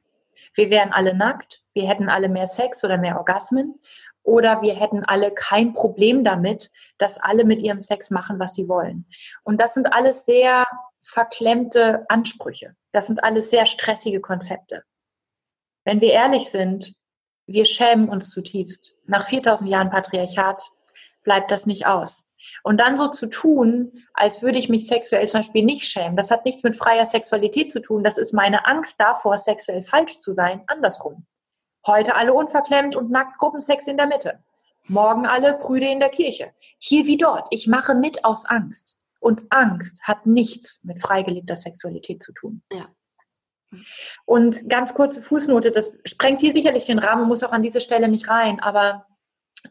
Wir wären alle nackt, wir hätten alle mehr Sex oder mehr Orgasmen oder wir hätten alle kein Problem damit, dass alle mit ihrem Sex machen, was sie wollen. Und das sind alles sehr verklemmte Ansprüche. Das sind alles sehr stressige Konzepte. Wenn wir ehrlich sind, wir schämen uns zutiefst. Nach 4000 Jahren Patriarchat bleibt das nicht aus. Und dann so zu tun, als würde ich mich sexuell zum Beispiel nicht schämen, das hat nichts mit freier Sexualität zu tun. Das ist meine Angst davor, sexuell falsch zu sein. Andersrum. Heute alle unverklemmt und nackt Gruppensex in der Mitte. Morgen alle Brüde in der Kirche. Hier wie dort. Ich mache mit aus Angst. Und Angst hat nichts mit freigelebter Sexualität zu tun. Ja. Und ganz kurze Fußnote, das sprengt hier sicherlich den Rahmen, muss auch an diese Stelle nicht rein, aber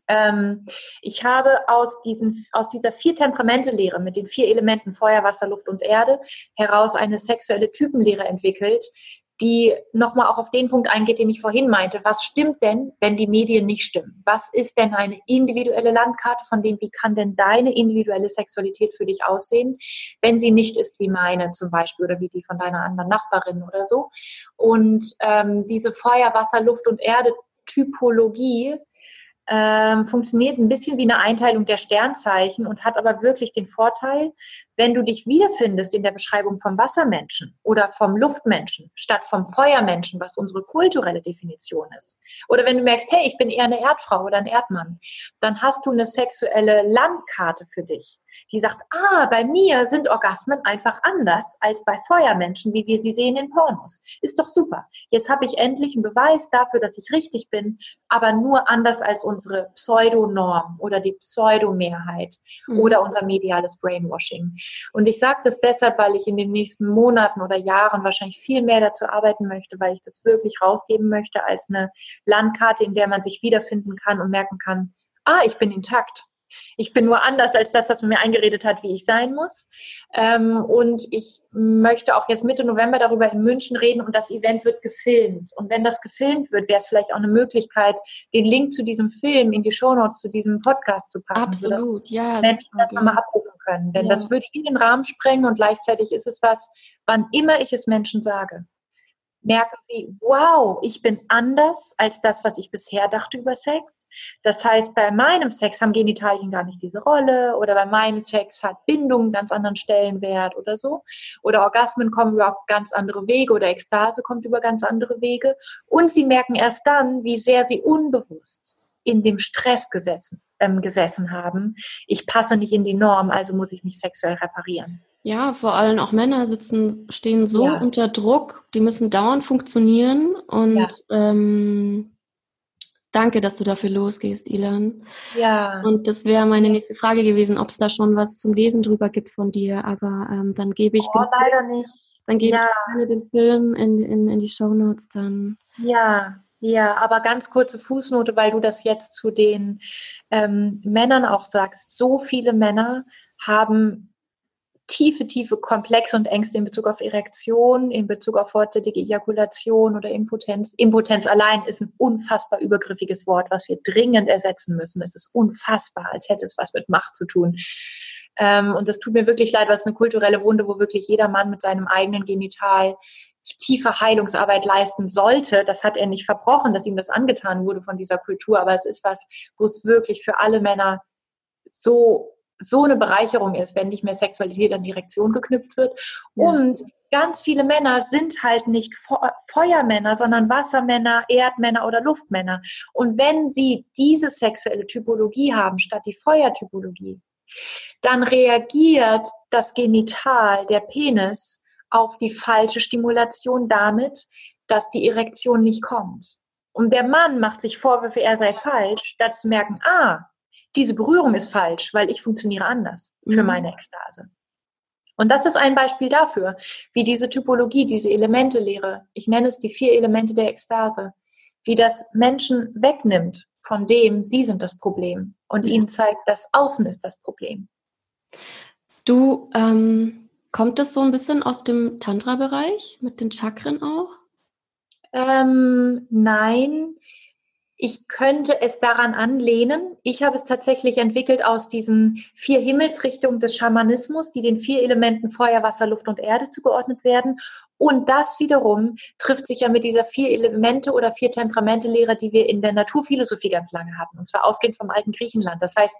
ähm, ich habe aus, diesen, aus dieser vier Temperamente-Lehre mit den vier Elementen Feuer, Wasser, Luft und Erde heraus eine sexuelle Typenlehre entwickelt, die nochmal auch auf den Punkt eingeht, den ich vorhin meinte. Was stimmt denn, wenn die Medien nicht stimmen? Was ist denn eine individuelle Landkarte von dem, wie kann denn deine individuelle Sexualität für dich aussehen, wenn sie nicht ist wie meine zum Beispiel oder wie die von deiner anderen Nachbarin oder so? Und ähm, diese Feuer, Wasser, Luft und Erde Typologie ähm, funktioniert ein bisschen wie eine Einteilung der Sternzeichen und hat aber wirklich den Vorteil, wenn du dich wiederfindest in der Beschreibung vom Wassermenschen oder vom Luftmenschen statt vom Feuermenschen, was unsere kulturelle Definition ist, oder wenn du merkst, hey, ich bin eher eine Erdfrau oder ein Erdmann, dann hast du eine sexuelle Landkarte für dich, die sagt, ah, bei mir sind Orgasmen einfach anders als bei Feuermenschen, wie wir sie sehen in Pornos. Ist doch super. Jetzt habe ich endlich einen Beweis dafür, dass ich richtig bin, aber nur anders als unsere Pseudonorm oder die Pseudomehrheit mhm. oder unser mediales Brainwashing. Und ich sage das deshalb, weil ich in den nächsten Monaten oder Jahren wahrscheinlich viel mehr dazu arbeiten möchte, weil ich das wirklich rausgeben möchte als eine Landkarte, in der man sich wiederfinden kann und merken kann, ah, ich bin intakt. Ich bin nur anders als das, was man mir eingeredet hat, wie ich sein muss. Ähm, und ich möchte auch jetzt Mitte November darüber in München reden und das Event wird gefilmt. Und wenn das gefilmt wird, wäre es vielleicht auch eine Möglichkeit, den Link zu diesem Film in die Shownotes zu diesem Podcast zu packen. Absolut, ja. Menschen das nochmal abrufen können. Denn ja. das würde in den Rahmen sprengen und gleichzeitig ist es was, wann immer ich es Menschen sage merken sie, wow, ich bin anders als das, was ich bisher dachte über Sex. Das heißt, bei meinem Sex haben Genitalien gar nicht diese Rolle oder bei meinem Sex hat Bindung einen ganz anderen Stellenwert oder so. Oder Orgasmen kommen über ganz andere Wege oder Ekstase kommt über ganz andere Wege. Und sie merken erst dann, wie sehr sie unbewusst in dem Stress gesessen, ähm, gesessen haben. Ich passe nicht in die Norm, also muss ich mich sexuell reparieren. Ja, vor allem auch Männer sitzen, stehen so ja. unter Druck, die müssen dauernd funktionieren und ja. ähm, danke, dass du dafür losgehst, Ilan. Ja. Und das wäre meine nächste Frage gewesen, ob es da schon was zum Lesen drüber gibt von dir, aber ähm, dann gebe ich oh, den leider Film, nicht. Dann gebe ja. ich gerne den Film in, in, in die Shownotes dann. Ja, ja, aber ganz kurze Fußnote, weil du das jetzt zu den ähm, Männern auch sagst. So viele Männer haben tiefe, tiefe Komplexe und Ängste in Bezug auf Erektion, in Bezug auf vorzeitige Ejakulation oder Impotenz. Impotenz allein ist ein unfassbar übergriffiges Wort, was wir dringend ersetzen müssen. Es ist unfassbar, als hätte es was mit Macht zu tun. Ähm, und das tut mir wirklich leid, was eine kulturelle Wunde, wo wirklich jeder Mann mit seinem eigenen Genital tiefe Heilungsarbeit leisten sollte. Das hat er nicht verbrochen, dass ihm das angetan wurde von dieser Kultur, aber es ist was, wo es wirklich für alle Männer so so eine Bereicherung ist, wenn nicht mehr Sexualität an Erektion geknüpft wird. Ja. Und ganz viele Männer sind halt nicht Feuermänner, sondern Wassermänner, Erdmänner oder Luftmänner. Und wenn sie diese sexuelle Typologie haben statt die Feuertypologie, dann reagiert das Genital, der Penis, auf die falsche Stimulation damit, dass die Erektion nicht kommt. Und der Mann macht sich Vorwürfe, er sei falsch, statt zu merken, ah, diese Berührung ist falsch, weil ich funktioniere anders für mhm. meine Ekstase. Und das ist ein Beispiel dafür, wie diese Typologie, diese Elementelehre, ich nenne es die vier Elemente der Ekstase, wie das Menschen wegnimmt von dem, sie sind das Problem und mhm. ihnen zeigt, das Außen ist das Problem. Du, ähm, kommt das so ein bisschen aus dem Tantra-Bereich mit den Chakren auch? Ähm, nein, ich könnte es daran anlehnen. Ich habe es tatsächlich entwickelt aus diesen vier Himmelsrichtungen des Schamanismus, die den vier Elementen Feuer, Wasser, Luft und Erde zugeordnet werden. Und das wiederum trifft sich ja mit dieser vier Elemente oder vier Temperamente-Lehre, die wir in der Naturphilosophie ganz lange hatten. Und zwar ausgehend vom alten Griechenland. Das heißt,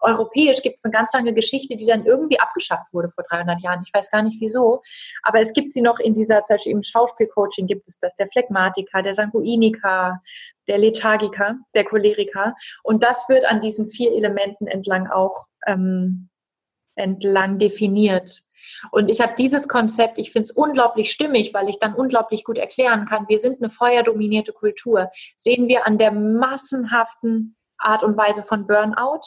europäisch gibt es eine ganz lange Geschichte, die dann irgendwie abgeschafft wurde vor 300 Jahren. Ich weiß gar nicht wieso. Aber es gibt sie noch in dieser, zum Beispiel im Schauspielcoaching gibt es das, der Phlegmatiker, der Sanguiniker, der Lethargiker, der Choleriker. Und das wird an diesen vier Elementen entlang auch ähm, entlang definiert. Und ich habe dieses Konzept, ich finde es unglaublich stimmig, weil ich dann unglaublich gut erklären kann, wir sind eine feuerdominierte Kultur. Sehen wir an der massenhaften Art und Weise von Burnout.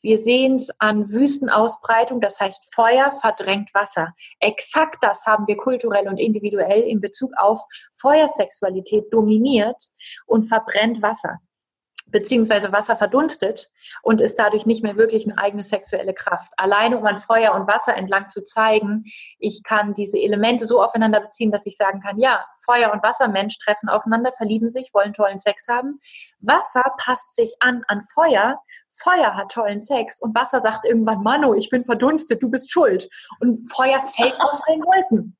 Wir sehen es an Wüstenausbreitung, das heißt Feuer verdrängt Wasser. Exakt das haben wir kulturell und individuell in Bezug auf Feuersexualität dominiert und verbrennt Wasser beziehungsweise Wasser verdunstet und ist dadurch nicht mehr wirklich eine eigene sexuelle Kraft. Alleine um an Feuer und Wasser entlang zu zeigen, ich kann diese Elemente so aufeinander beziehen, dass ich sagen kann, ja, Feuer und Wasser, Mensch treffen aufeinander, verlieben sich, wollen tollen Sex haben. Wasser passt sich an an Feuer. Feuer hat tollen Sex und Wasser sagt irgendwann, Manu, ich bin verdunstet, du bist schuld. Und Feuer fällt aus allen Wolken.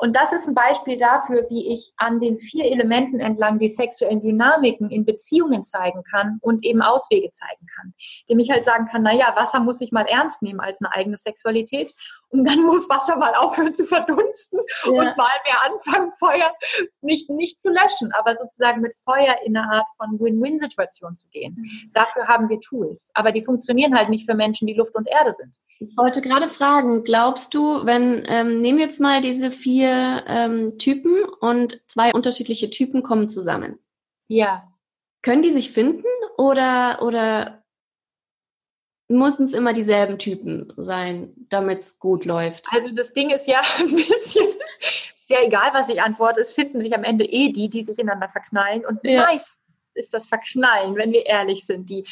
Und das ist ein Beispiel dafür, wie ich an den vier Elementen entlang die sexuellen Dynamiken in Beziehungen zeigen kann und eben Auswege zeigen kann. Dem ich halt sagen kann, naja, Wasser muss ich mal ernst nehmen als eine eigene Sexualität und dann muss Wasser mal aufhören zu verdunsten ja. und mal mehr anfangen, Feuer nicht, nicht zu löschen, aber sozusagen mit Feuer in eine Art von Win-Win-Situation zu gehen. Mhm. Dafür haben wir Tools. Aber die funktionieren halt nicht für Menschen, die Luft und Erde sind. Ich wollte gerade fragen, glaubst du, wenn, ähm, nehmen wir jetzt mal diese vier ähm, Typen und zwei unterschiedliche Typen kommen zusammen. Ja. Können die sich finden oder, oder müssen es immer dieselben Typen sein, damit es gut läuft? Also das Ding ist ja ein bisschen, ist ja egal, was ich antworte, es finden sich am Ende eh die, die sich ineinander verknallen und ja. meist ist das Verknallen, wenn wir ehrlich sind, die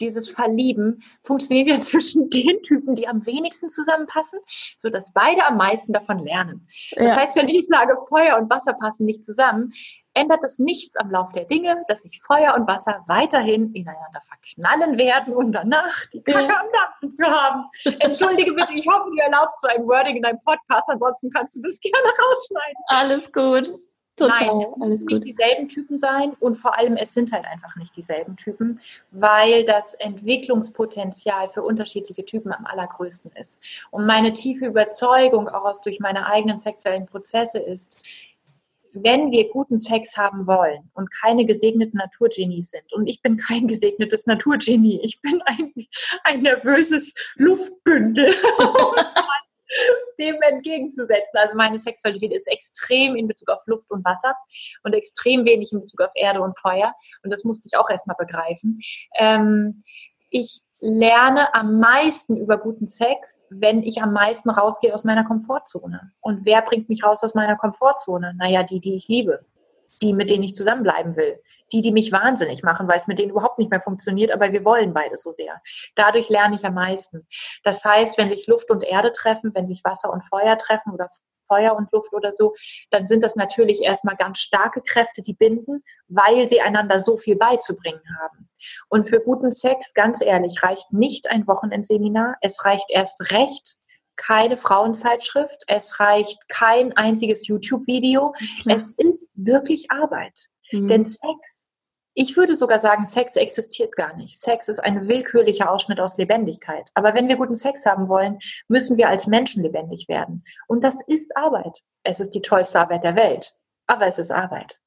dieses Verlieben funktioniert ja zwischen den Typen, die am wenigsten zusammenpassen, sodass beide am meisten davon lernen. Das ja. heißt, wenn ich sage, Feuer und Wasser passen nicht zusammen, ändert es nichts am Lauf der Dinge, dass sich Feuer und Wasser weiterhin ineinander verknallen werden und danach die Kacke ja. am Dampfen zu haben. Entschuldige bitte, ich hoffe, du erlaubst so ein Wording in deinem Podcast, ansonsten kannst du das gerne rausschneiden. Alles gut. Total, Nein, alles gut. nicht dieselben Typen sein und vor allem es sind halt einfach nicht dieselben Typen, weil das Entwicklungspotenzial für unterschiedliche Typen am allergrößten ist. Und meine tiefe Überzeugung auch aus durch meine eigenen sexuellen Prozesse ist, wenn wir guten Sex haben wollen und keine gesegneten Naturgenies sind, und ich bin kein gesegnetes Naturgenie, ich bin ein, ein nervöses Luftbündel, dem entgegenzusetzen. Also meine Sexualität ist extrem in Bezug auf Luft und Wasser und extrem wenig in Bezug auf Erde und Feuer. Und das musste ich auch erstmal begreifen. Ähm, ich lerne am meisten über guten Sex, wenn ich am meisten rausgehe aus meiner Komfortzone. Und wer bringt mich raus aus meiner Komfortzone? Naja, die, die ich liebe. Die, mit denen ich zusammenbleiben will. Die, die mich wahnsinnig machen, weil es mit denen überhaupt nicht mehr funktioniert, aber wir wollen beide so sehr. Dadurch lerne ich am meisten. Das heißt, wenn sich Luft und Erde treffen, wenn sich Wasser und Feuer treffen oder Feuer und Luft oder so, dann sind das natürlich erstmal ganz starke Kräfte, die binden, weil sie einander so viel beizubringen haben. Und für guten Sex, ganz ehrlich, reicht nicht ein Wochenendseminar. Es reicht erst recht keine Frauenzeitschrift. Es reicht kein einziges YouTube-Video. Es ist wirklich Arbeit. Mhm. Denn Sex ich würde sogar sagen, Sex existiert gar nicht. Sex ist ein willkürlicher Ausschnitt aus Lebendigkeit. Aber wenn wir guten Sex haben wollen, müssen wir als Menschen lebendig werden. Und das ist Arbeit. Es ist die tollste Arbeit der Welt. Aber es ist Arbeit.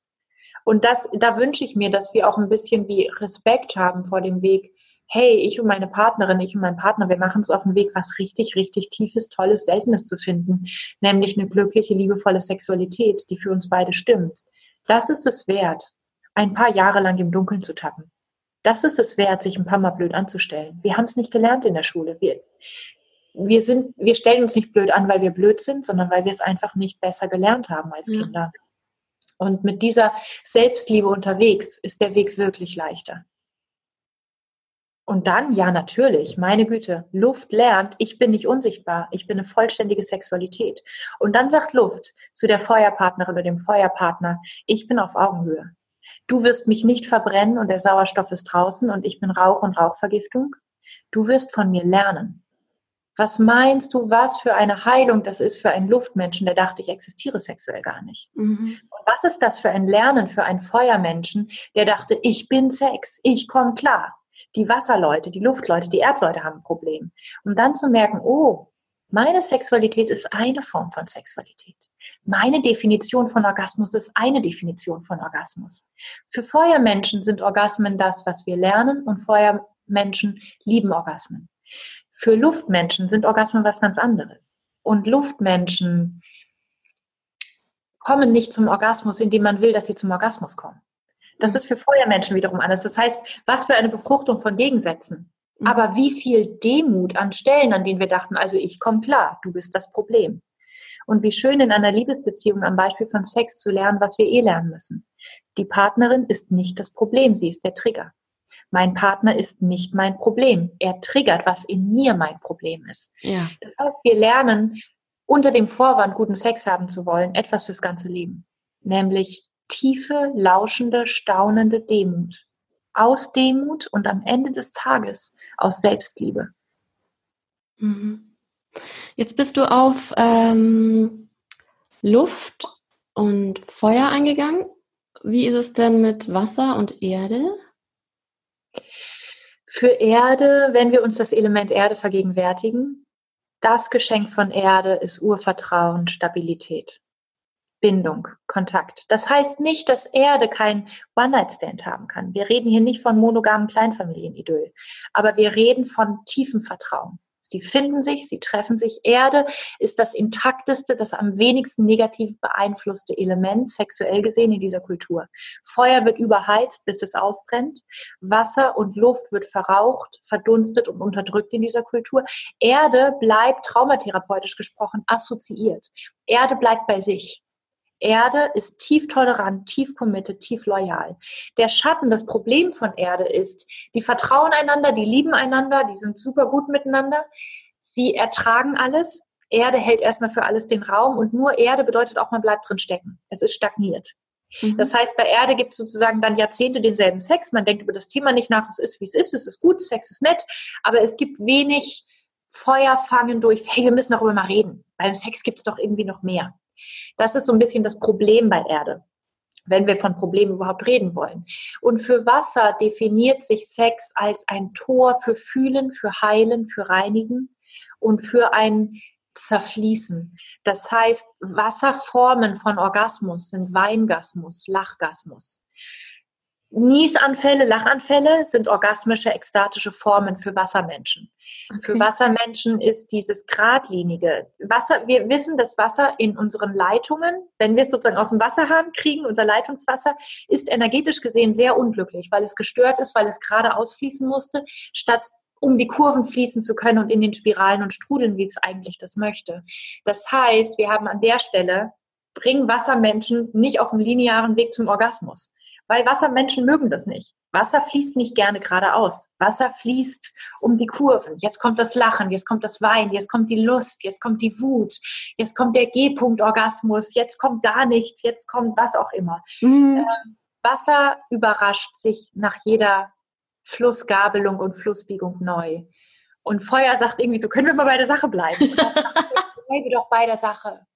Und das, da wünsche ich mir, dass wir auch ein bisschen wie Respekt haben vor dem Weg. Hey, ich und meine Partnerin, ich und mein Partner, wir machen uns auf den Weg, was richtig, richtig tiefes, tolles, seltenes zu finden. Nämlich eine glückliche, liebevolle Sexualität, die für uns beide stimmt. Das ist es wert ein paar Jahre lang im Dunkeln zu tappen. Das ist es wert, sich ein paar Mal blöd anzustellen. Wir haben es nicht gelernt in der Schule. Wir, wir, sind, wir stellen uns nicht blöd an, weil wir blöd sind, sondern weil wir es einfach nicht besser gelernt haben als ja. Kinder. Und mit dieser Selbstliebe unterwegs ist der Weg wirklich leichter. Und dann, ja, natürlich, meine Güte, Luft lernt, ich bin nicht unsichtbar, ich bin eine vollständige Sexualität. Und dann sagt Luft zu der Feuerpartnerin oder dem Feuerpartner, ich bin auf Augenhöhe du wirst mich nicht verbrennen und der Sauerstoff ist draußen und ich bin Rauch und Rauchvergiftung. Du wirst von mir lernen. Was meinst du, was für eine Heilung das ist für einen Luftmenschen, der dachte, ich existiere sexuell gar nicht? Mhm. Und was ist das für ein Lernen für einen Feuermenschen, der dachte, ich bin Sex, ich komme klar. Die Wasserleute, die Luftleute, die Erdleute haben ein Problem. Um dann zu merken, oh, meine Sexualität ist eine Form von Sexualität. Meine Definition von Orgasmus ist eine Definition von Orgasmus. Für Feuermenschen sind Orgasmen das, was wir lernen und Feuermenschen lieben Orgasmen. Für Luftmenschen sind Orgasmen was ganz anderes. Und Luftmenschen kommen nicht zum Orgasmus, indem man will, dass sie zum Orgasmus kommen, Das mhm. ist für Feuermenschen wiederum anders. Das heißt, was für eine Befruchtung von Gegensätzen. Mhm. Aber wie viel Demut an Stellen, an denen wir dachten, also ich komme klar, du bist das Problem. Und wie schön in einer Liebesbeziehung am Beispiel von Sex zu lernen, was wir eh lernen müssen. Die Partnerin ist nicht das Problem, sie ist der Trigger. Mein Partner ist nicht mein Problem. Er triggert, was in mir mein Problem ist. Ja. Das heißt, wir lernen unter dem Vorwand, guten Sex haben zu wollen, etwas fürs ganze Leben. Nämlich tiefe, lauschende, staunende Demut. Aus Demut und am Ende des Tages aus Selbstliebe. Mhm. Jetzt bist du auf ähm, Luft und Feuer eingegangen. Wie ist es denn mit Wasser und Erde? Für Erde, wenn wir uns das Element Erde vergegenwärtigen, das Geschenk von Erde ist Urvertrauen, Stabilität. Bindung, Kontakt. Das heißt nicht, dass Erde kein One-Night-Stand haben kann. Wir reden hier nicht von monogamen Kleinfamilienidyll, aber wir reden von tiefem Vertrauen. Sie finden sich, sie treffen sich. Erde ist das intakteste, das am wenigsten negativ beeinflusste Element, sexuell gesehen, in dieser Kultur. Feuer wird überheizt, bis es ausbrennt. Wasser und Luft wird verraucht, verdunstet und unterdrückt in dieser Kultur. Erde bleibt traumatherapeutisch gesprochen assoziiert. Erde bleibt bei sich. Erde ist tief tolerant, tief committed, tief loyal. Der Schatten, das Problem von Erde ist, die vertrauen einander, die lieben einander, die sind super gut miteinander. Sie ertragen alles. Erde hält erstmal für alles den Raum und nur Erde bedeutet auch, man bleibt drin stecken. Es ist stagniert. Mhm. Das heißt, bei Erde gibt es sozusagen dann Jahrzehnte denselben Sex. Man denkt über das Thema nicht nach. Es ist, wie es ist. Es ist gut. Sex ist nett. Aber es gibt wenig Feuer fangen durch, hey, wir müssen darüber mal reden. Beim Sex gibt es doch irgendwie noch mehr. Das ist so ein bisschen das Problem bei Erde wenn wir von Problemen überhaupt reden wollen. Und für Wasser definiert sich Sex als ein Tor für Fühlen, für Heilen, für Reinigen und für ein Zerfließen. Das heißt, Wasserformen von Orgasmus sind Weingasmus, Lachgasmus. Niesanfälle, Lachanfälle sind orgasmische, ekstatische Formen für Wassermenschen. Okay. Für Wassermenschen ist dieses geradlinige Wasser. Wir wissen, dass Wasser in unseren Leitungen, wenn wir es sozusagen aus dem Wasserhahn kriegen, unser Leitungswasser, ist energetisch gesehen sehr unglücklich, weil es gestört ist, weil es gerade ausfließen musste, statt um die Kurven fließen zu können und in den Spiralen und Strudeln, wie es eigentlich das möchte. Das heißt, wir haben an der Stelle, bringen Wassermenschen nicht auf dem linearen Weg zum Orgasmus weil Wassermenschen mögen das nicht. Wasser fließt nicht gerne geradeaus. Wasser fließt um die Kurven. Jetzt kommt das Lachen, jetzt kommt das Weinen, jetzt kommt die Lust, jetzt kommt die Wut, jetzt kommt der G-Punkt-Orgasmus, jetzt kommt da nichts, jetzt kommt was auch immer. Mhm. Ähm, Wasser überrascht sich nach jeder Flussgabelung und Flussbiegung neu. Und Feuer sagt irgendwie so, können wir mal bei der Sache bleiben? Wir doch bei der Sache.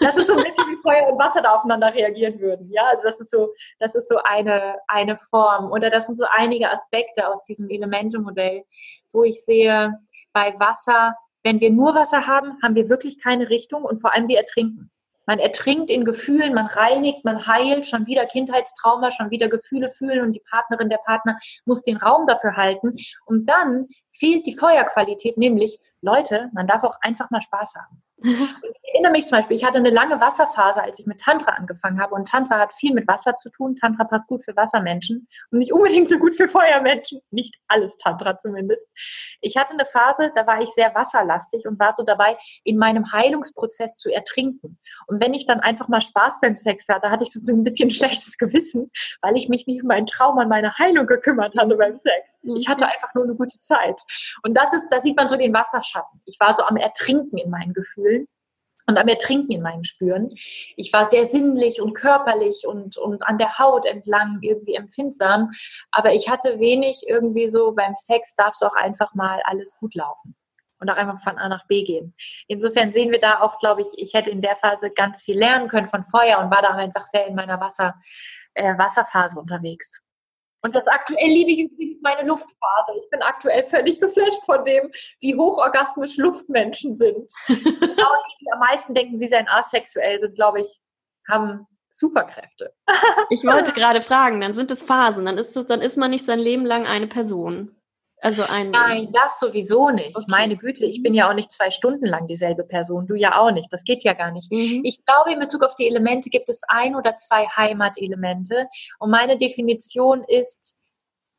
Das ist so ein bisschen wie Feuer und Wasser da aufeinander reagieren würden. Ja, also das ist so, das ist so eine, eine Form. Oder das sind so einige Aspekte aus diesem Elementemodell, wo ich sehe, bei Wasser, wenn wir nur Wasser haben, haben wir wirklich keine Richtung und vor allem wir ertrinken. Man ertrinkt in Gefühlen, man reinigt, man heilt, schon wieder Kindheitstrauma, schon wieder Gefühle fühlen und die Partnerin, der Partner muss den Raum dafür halten. Und dann fehlt die Feuerqualität, nämlich, Leute, man darf auch einfach mal Spaß haben. Ich erinnere mich zum Beispiel, ich hatte eine lange Wasserphase, als ich mit Tantra angefangen habe. Und Tantra hat viel mit Wasser zu tun. Tantra passt gut für Wassermenschen und nicht unbedingt so gut für Feuermenschen. Nicht alles Tantra zumindest. Ich hatte eine Phase, da war ich sehr wasserlastig und war so dabei, in meinem Heilungsprozess zu ertrinken. Und wenn ich dann einfach mal Spaß beim Sex hatte, hatte ich so ein bisschen schlechtes Gewissen, weil ich mich nicht um meinen Traum an meine Heilung gekümmert hatte beim Sex. Ich hatte einfach nur eine gute Zeit. Und das ist, da sieht man so den Wasserschatten. Ich war so am Ertrinken in meinen Gefühlen und am Ertrinken in meinem Spüren. Ich war sehr sinnlich und körperlich und, und an der Haut entlang irgendwie empfindsam, aber ich hatte wenig irgendwie so beim Sex darf es auch einfach mal alles gut laufen und auch einfach von A nach B gehen. Insofern sehen wir da auch, glaube ich, ich hätte in der Phase ganz viel lernen können von Feuer und war da einfach sehr in meiner Wasser, äh, Wasserphase unterwegs. Und das aktuell liebe ich übrigens meine Luftphase. Ich bin aktuell völlig geflasht von dem, wie hochorgasmisch Luftmenschen sind. genau die, die am meisten denken, sie seien asexuell, sind, glaube ich, haben Superkräfte. ich wollte gerade fragen, dann sind es Phasen, dann ist, das, dann ist man nicht sein Leben lang eine Person. Also ein. Nein, das sowieso nicht. Okay. Meine Güte, ich bin ja auch nicht zwei Stunden lang dieselbe Person. Du ja auch nicht. Das geht ja gar nicht. Mhm. Ich glaube, in Bezug auf die Elemente gibt es ein oder zwei Heimatelemente. Und meine Definition ist,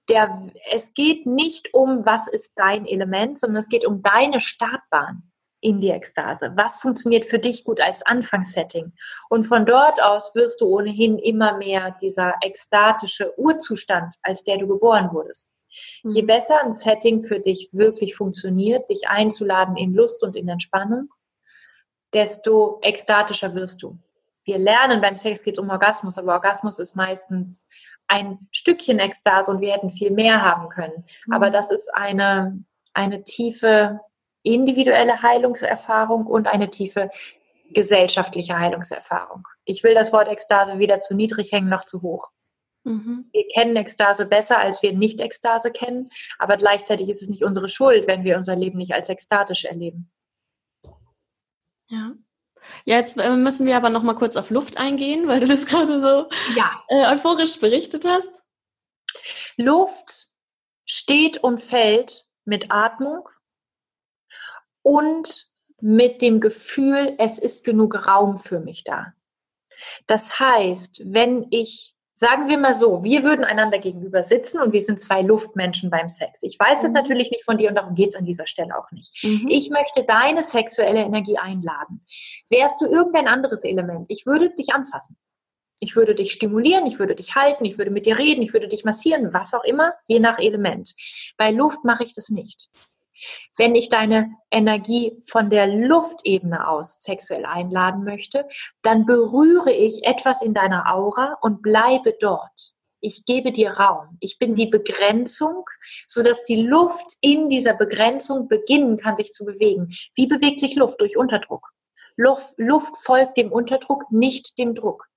der, es geht nicht um, was ist dein Element, sondern es geht um deine Startbahn in die Ekstase. Was funktioniert für dich gut als Anfangssetting? Und von dort aus wirst du ohnehin immer mehr dieser ekstatische Urzustand, als der du geboren wurdest. Je mhm. besser ein Setting für dich wirklich funktioniert, dich einzuladen in Lust und in Entspannung, desto ekstatischer wirst du. Wir lernen, beim Sex geht es um Orgasmus, aber Orgasmus ist meistens ein Stückchen Ekstase und wir hätten viel mehr haben können. Mhm. Aber das ist eine, eine tiefe individuelle Heilungserfahrung und eine tiefe gesellschaftliche Heilungserfahrung. Ich will das Wort Ekstase weder zu niedrig hängen noch zu hoch. Mhm. Wir kennen Ekstase besser, als wir Nicht-Ekstase kennen, aber gleichzeitig ist es nicht unsere Schuld, wenn wir unser Leben nicht als ekstatisch erleben. Ja. Ja, jetzt äh, müssen wir aber noch mal kurz auf Luft eingehen, weil du das gerade so ja. äh, euphorisch berichtet hast. Luft steht und fällt mit Atmung und mit dem Gefühl, es ist genug Raum für mich da. Das heißt, wenn ich Sagen wir mal so, wir würden einander gegenüber sitzen und wir sind zwei Luftmenschen beim Sex. Ich weiß jetzt mhm. natürlich nicht von dir und darum geht es an dieser Stelle auch nicht. Mhm. Ich möchte deine sexuelle Energie einladen. Wärst du irgendein anderes Element, ich würde dich anfassen. Ich würde dich stimulieren, ich würde dich halten, ich würde mit dir reden, ich würde dich massieren, was auch immer, je nach Element. Bei Luft mache ich das nicht. Wenn ich deine Energie von der Luftebene aus sexuell einladen möchte, dann berühre ich etwas in deiner Aura und bleibe dort. Ich gebe dir Raum. Ich bin die Begrenzung, so dass die Luft in dieser Begrenzung beginnen kann, sich zu bewegen. Wie bewegt sich Luft? Durch Unterdruck. Luft, Luft folgt dem Unterdruck, nicht dem Druck.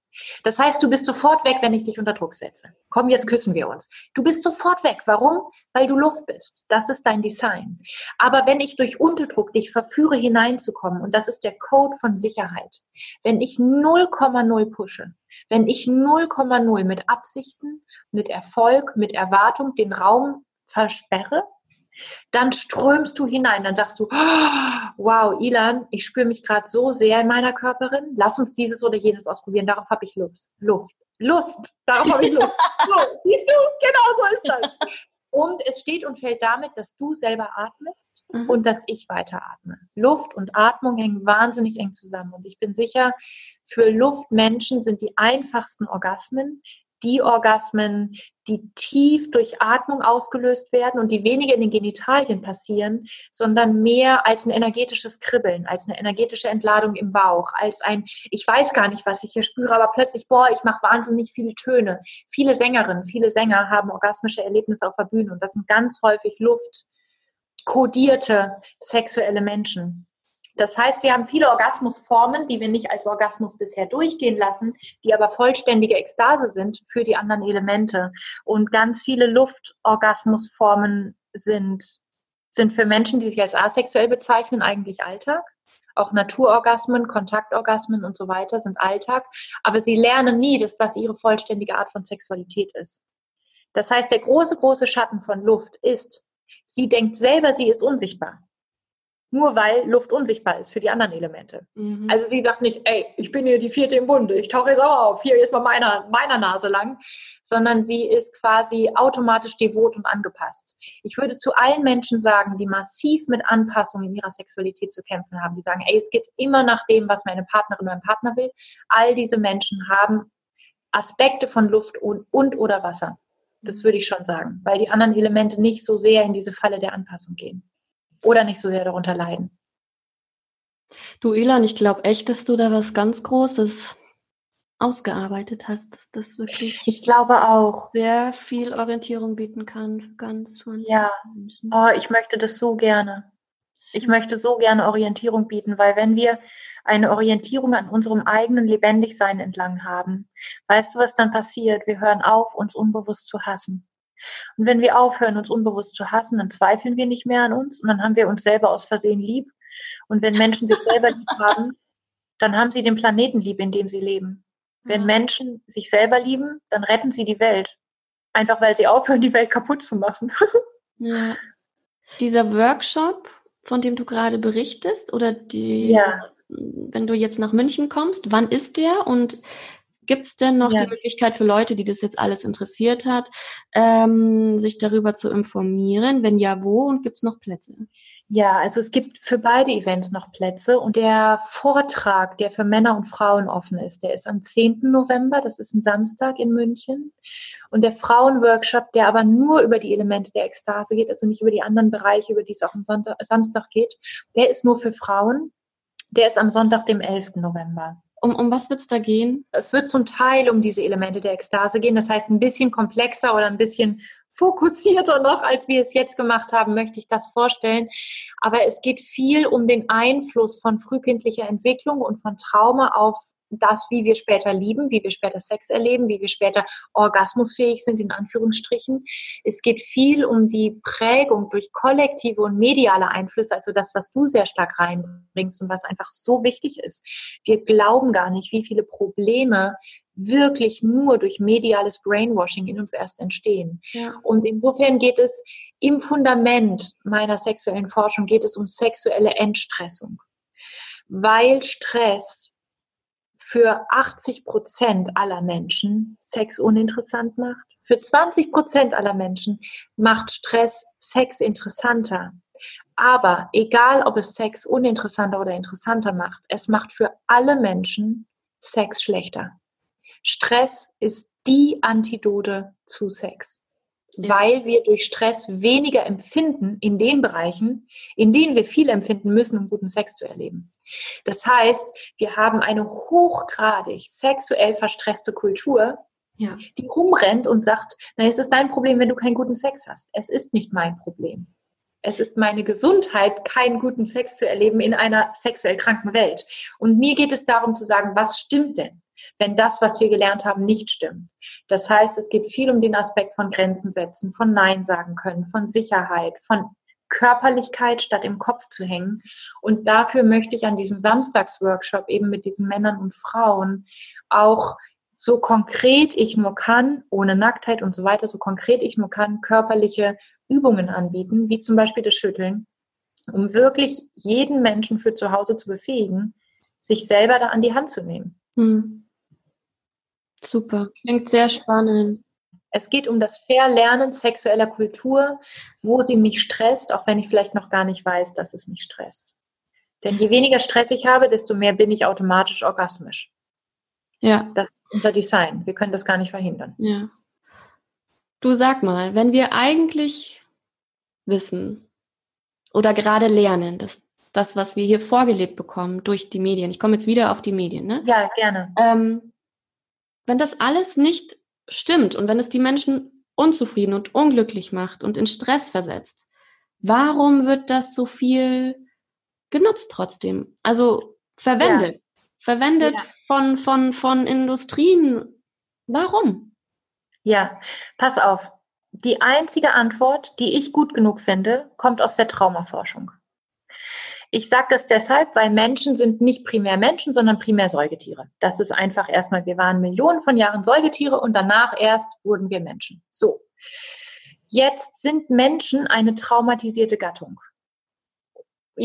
Das heißt, du bist sofort weg, wenn ich dich unter Druck setze. Komm, jetzt küssen wir uns. Du bist sofort weg. Warum? Weil du Luft bist. Das ist dein Design. Aber wenn ich durch Unterdruck dich verführe, hineinzukommen, und das ist der Code von Sicherheit, wenn ich 0,0 pushe, wenn ich 0,0 mit Absichten, mit Erfolg, mit Erwartung den Raum versperre, dann strömst du hinein, dann sagst du, oh, wow, Ilan, ich spüre mich gerade so sehr in meiner Körperin, lass uns dieses oder jenes ausprobieren, darauf habe ich Lust. Luft. Lust, darauf habe ich Lust. So, siehst du, genau so ist das. Und es steht und fällt damit, dass du selber atmest mhm. und dass ich weiter atme. Luft und Atmung hängen wahnsinnig eng zusammen. Und ich bin sicher, für Luftmenschen sind die einfachsten Orgasmen die Orgasmen, die tief durch Atmung ausgelöst werden und die weniger in den Genitalien passieren, sondern mehr als ein energetisches Kribbeln, als eine energetische Entladung im Bauch, als ein, ich weiß gar nicht, was ich hier spüre, aber plötzlich, boah, ich mache wahnsinnig viele Töne. Viele Sängerinnen, viele Sänger haben orgasmische Erlebnisse auf der Bühne und das sind ganz häufig Luft kodierte sexuelle Menschen. Das heißt, wir haben viele Orgasmusformen, die wir nicht als Orgasmus bisher durchgehen lassen, die aber vollständige Ekstase sind für die anderen Elemente. Und ganz viele Luftorgasmusformen sind, sind für Menschen, die sich als asexuell bezeichnen, eigentlich Alltag. Auch Naturorgasmen, Kontaktorgasmen und so weiter sind Alltag. Aber sie lernen nie, dass das ihre vollständige Art von Sexualität ist. Das heißt, der große, große Schatten von Luft ist, sie denkt selber, sie ist unsichtbar nur weil Luft unsichtbar ist für die anderen Elemente. Mhm. Also sie sagt nicht, ey, ich bin hier die vierte im Bunde, ich tauche jetzt auch auf, hier jetzt mal meiner, meiner Nase lang, sondern sie ist quasi automatisch devot und angepasst. Ich würde zu allen Menschen sagen, die massiv mit Anpassung in ihrer Sexualität zu kämpfen haben, die sagen, ey, es geht immer nach dem, was meine Partnerin oder mein Partner will. All diese Menschen haben Aspekte von Luft und, und oder Wasser. Das mhm. würde ich schon sagen, weil die anderen Elemente nicht so sehr in diese Falle der Anpassung gehen oder nicht so sehr darunter leiden. Du Ilan, ich glaube echt, dass du da was ganz Großes ausgearbeitet hast, dass das wirklich ich glaube auch. sehr viel Orientierung bieten kann für ganz für ja. Menschen. oh ich möchte das so gerne. Ich möchte so gerne Orientierung bieten weil wenn wir eine Orientierung an unserem eigenen Lebendigsein entlang haben weißt du was dann passiert? Wir hören auf uns unbewusst zu hassen und wenn wir aufhören, uns unbewusst zu hassen, dann zweifeln wir nicht mehr an uns und dann haben wir uns selber aus Versehen lieb. Und wenn Menschen sich selber lieb haben, dann haben sie den Planeten lieb, in dem sie leben. Wenn Menschen sich selber lieben, dann retten sie die Welt. Einfach weil sie aufhören, die Welt kaputt zu machen. Ja. Dieser Workshop, von dem du gerade berichtest, oder die, ja. wenn du jetzt nach München kommst, wann ist der und Gibt es denn noch ja. die Möglichkeit für Leute, die das jetzt alles interessiert hat, ähm, sich darüber zu informieren? Wenn ja, wo und gibt es noch Plätze? Ja, also es gibt für beide Events noch Plätze und der Vortrag, der für Männer und Frauen offen ist, der ist am 10. November, das ist ein Samstag in München. Und der Frauenworkshop, der aber nur über die Elemente der Ekstase geht, also nicht über die anderen Bereiche, über die es auch am Sonntag, Samstag geht, der ist nur für Frauen. Der ist am Sonntag, dem 11. November. Um, um was wird es da gehen? Es wird zum Teil um diese Elemente der Ekstase gehen. Das heißt, ein bisschen komplexer oder ein bisschen fokussierter noch, als wir es jetzt gemacht haben, möchte ich das vorstellen. Aber es geht viel um den Einfluss von frühkindlicher Entwicklung und von Trauma auf das, wie wir später lieben, wie wir später Sex erleben, wie wir später orgasmusfähig sind, in Anführungsstrichen. Es geht viel um die Prägung durch kollektive und mediale Einflüsse, also das, was du sehr stark reinbringst und was einfach so wichtig ist. Wir glauben gar nicht, wie viele Probleme wirklich nur durch mediales Brainwashing in uns erst entstehen. Ja. Und insofern geht es im Fundament meiner sexuellen Forschung geht es um sexuelle Entstressung. Weil Stress für 80 Prozent aller Menschen Sex uninteressant macht. Für 20 Prozent aller Menschen macht Stress Sex interessanter. Aber egal, ob es Sex uninteressanter oder interessanter macht, es macht für alle Menschen Sex schlechter. Stress ist die Antidote zu Sex ja. weil wir durch Stress weniger empfinden in den Bereichen, in denen wir viel empfinden müssen, um guten Sex zu erleben. Das heißt, wir haben eine hochgradig sexuell verstresste Kultur, ja. die rumrennt und sagt, na, es ist dein Problem, wenn du keinen guten Sex hast. Es ist nicht mein Problem. Es ist meine Gesundheit, keinen guten Sex zu erleben in einer sexuell kranken Welt. Und mir geht es darum zu sagen, was stimmt denn? Wenn das, was wir gelernt haben, nicht stimmt. Das heißt, es geht viel um den Aspekt von Grenzen setzen, von Nein sagen können, von Sicherheit, von Körperlichkeit statt im Kopf zu hängen. Und dafür möchte ich an diesem Samstagsworkshop eben mit diesen Männern und Frauen auch so konkret ich nur kann, ohne Nacktheit und so weiter, so konkret ich nur kann, körperliche Übungen anbieten, wie zum Beispiel das Schütteln, um wirklich jeden Menschen für zu Hause zu befähigen, sich selber da an die Hand zu nehmen. Hm. Super, klingt sehr spannend. Es geht um das Verlernen sexueller Kultur, wo sie mich stresst, auch wenn ich vielleicht noch gar nicht weiß, dass es mich stresst. Denn je weniger Stress ich habe, desto mehr bin ich automatisch orgasmisch. Ja. Das ist unser Design. Wir können das gar nicht verhindern. Ja. Du sag mal, wenn wir eigentlich wissen oder gerade lernen, dass das, was wir hier vorgelebt bekommen durch die Medien, ich komme jetzt wieder auf die Medien, ne? Ja, gerne. Ähm, wenn das alles nicht stimmt und wenn es die Menschen unzufrieden und unglücklich macht und in Stress versetzt, warum wird das so viel genutzt trotzdem? Also verwendet. Ja. Verwendet ja. von, von, von Industrien. Warum? Ja, pass auf. Die einzige Antwort, die ich gut genug finde, kommt aus der Traumaforschung. Ich sage das deshalb, weil Menschen sind nicht primär Menschen, sondern primär Säugetiere. Das ist einfach erstmal, wir waren Millionen von Jahren Säugetiere und danach erst wurden wir Menschen. So. Jetzt sind Menschen eine traumatisierte Gattung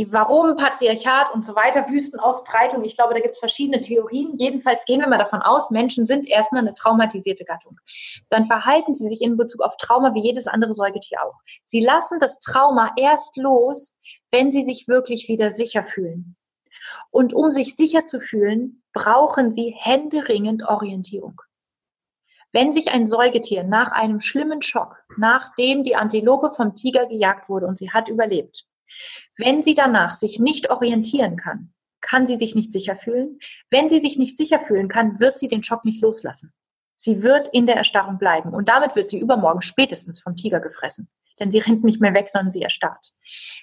warum Patriarchat und so weiter, Wüstenausbreitung. Ich glaube, da gibt es verschiedene Theorien. Jedenfalls gehen wir mal davon aus, Menschen sind erstmal eine traumatisierte Gattung. Dann verhalten sie sich in Bezug auf Trauma wie jedes andere Säugetier auch. Sie lassen das Trauma erst los, wenn sie sich wirklich wieder sicher fühlen. Und um sich sicher zu fühlen, brauchen sie händeringend Orientierung. Wenn sich ein Säugetier nach einem schlimmen Schock, nachdem die Antilope vom Tiger gejagt wurde und sie hat überlebt, wenn sie danach sich nicht orientieren kann, kann sie sich nicht sicher fühlen. Wenn sie sich nicht sicher fühlen kann, wird sie den Schock nicht loslassen. Sie wird in der Erstarrung bleiben und damit wird sie übermorgen spätestens vom Tiger gefressen. Denn sie rennt nicht mehr weg, sondern sie erstarrt.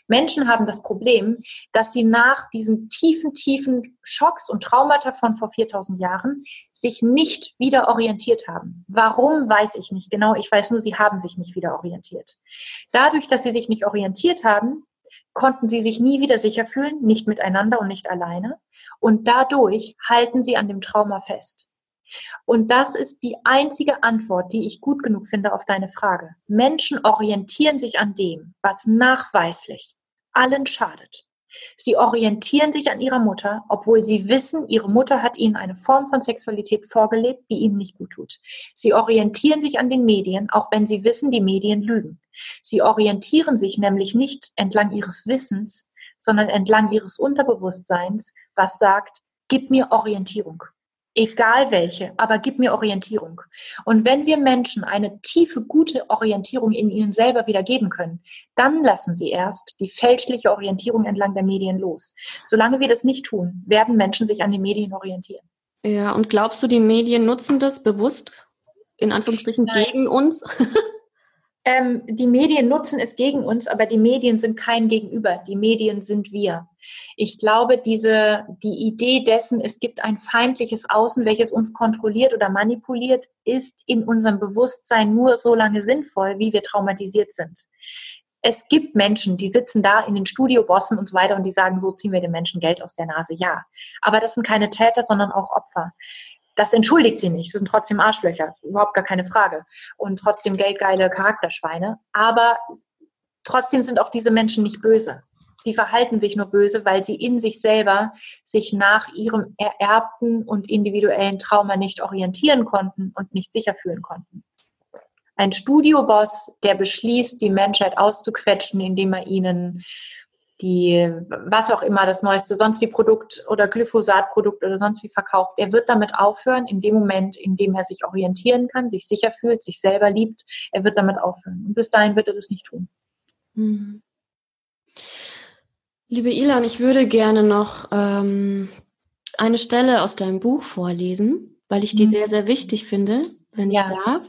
Menschen haben das Problem, dass sie nach diesen tiefen, tiefen Schocks und Traumata von vor 4000 Jahren sich nicht wieder orientiert haben. Warum, weiß ich nicht genau. Ich weiß nur, sie haben sich nicht wieder orientiert. Dadurch, dass sie sich nicht orientiert haben, konnten sie sich nie wieder sicher fühlen, nicht miteinander und nicht alleine. Und dadurch halten sie an dem Trauma fest. Und das ist die einzige Antwort, die ich gut genug finde auf deine Frage. Menschen orientieren sich an dem, was nachweislich allen schadet. Sie orientieren sich an ihrer Mutter, obwohl sie wissen, ihre Mutter hat ihnen eine Form von Sexualität vorgelebt, die ihnen nicht gut tut. Sie orientieren sich an den Medien, auch wenn sie wissen, die Medien lügen. Sie orientieren sich nämlich nicht entlang ihres Wissens, sondern entlang ihres Unterbewusstseins, was sagt, gib mir Orientierung egal welche, aber gib mir Orientierung. Und wenn wir Menschen eine tiefe, gute Orientierung in ihnen selber wieder geben können, dann lassen sie erst die fälschliche Orientierung entlang der Medien los. Solange wir das nicht tun, werden Menschen sich an den Medien orientieren. Ja, und glaubst du, die Medien nutzen das bewusst, in Anführungsstrichen, Nein. gegen uns? Ähm, die Medien nutzen es gegen uns, aber die Medien sind kein Gegenüber. Die Medien sind wir. Ich glaube, diese, die Idee dessen, es gibt ein feindliches Außen, welches uns kontrolliert oder manipuliert, ist in unserem Bewusstsein nur so lange sinnvoll, wie wir traumatisiert sind. Es gibt Menschen, die sitzen da in den Studiobossen und so weiter und die sagen, so ziehen wir den Menschen Geld aus der Nase. Ja. Aber das sind keine Täter, sondern auch Opfer. Das entschuldigt sie nicht. Sie sind trotzdem Arschlöcher, überhaupt gar keine Frage. Und trotzdem geldgeile Charakterschweine. Aber trotzdem sind auch diese Menschen nicht böse. Sie verhalten sich nur böse, weil sie in sich selber sich nach ihrem ererbten und individuellen Trauma nicht orientieren konnten und nicht sicher fühlen konnten. Ein Studioboss, der beschließt, die Menschheit auszuquetschen, indem er ihnen die, was auch immer, das neueste, sonst wie Produkt oder Glyphosatprodukt oder sonst wie verkauft, er wird damit aufhören, in dem Moment, in dem er sich orientieren kann, sich sicher fühlt, sich selber liebt, er wird damit aufhören. Und bis dahin wird er das nicht tun. Mhm. Liebe Ilan, ich würde gerne noch ähm, eine Stelle aus deinem Buch vorlesen, weil ich die mhm. sehr, sehr wichtig finde, wenn ja. ich darf.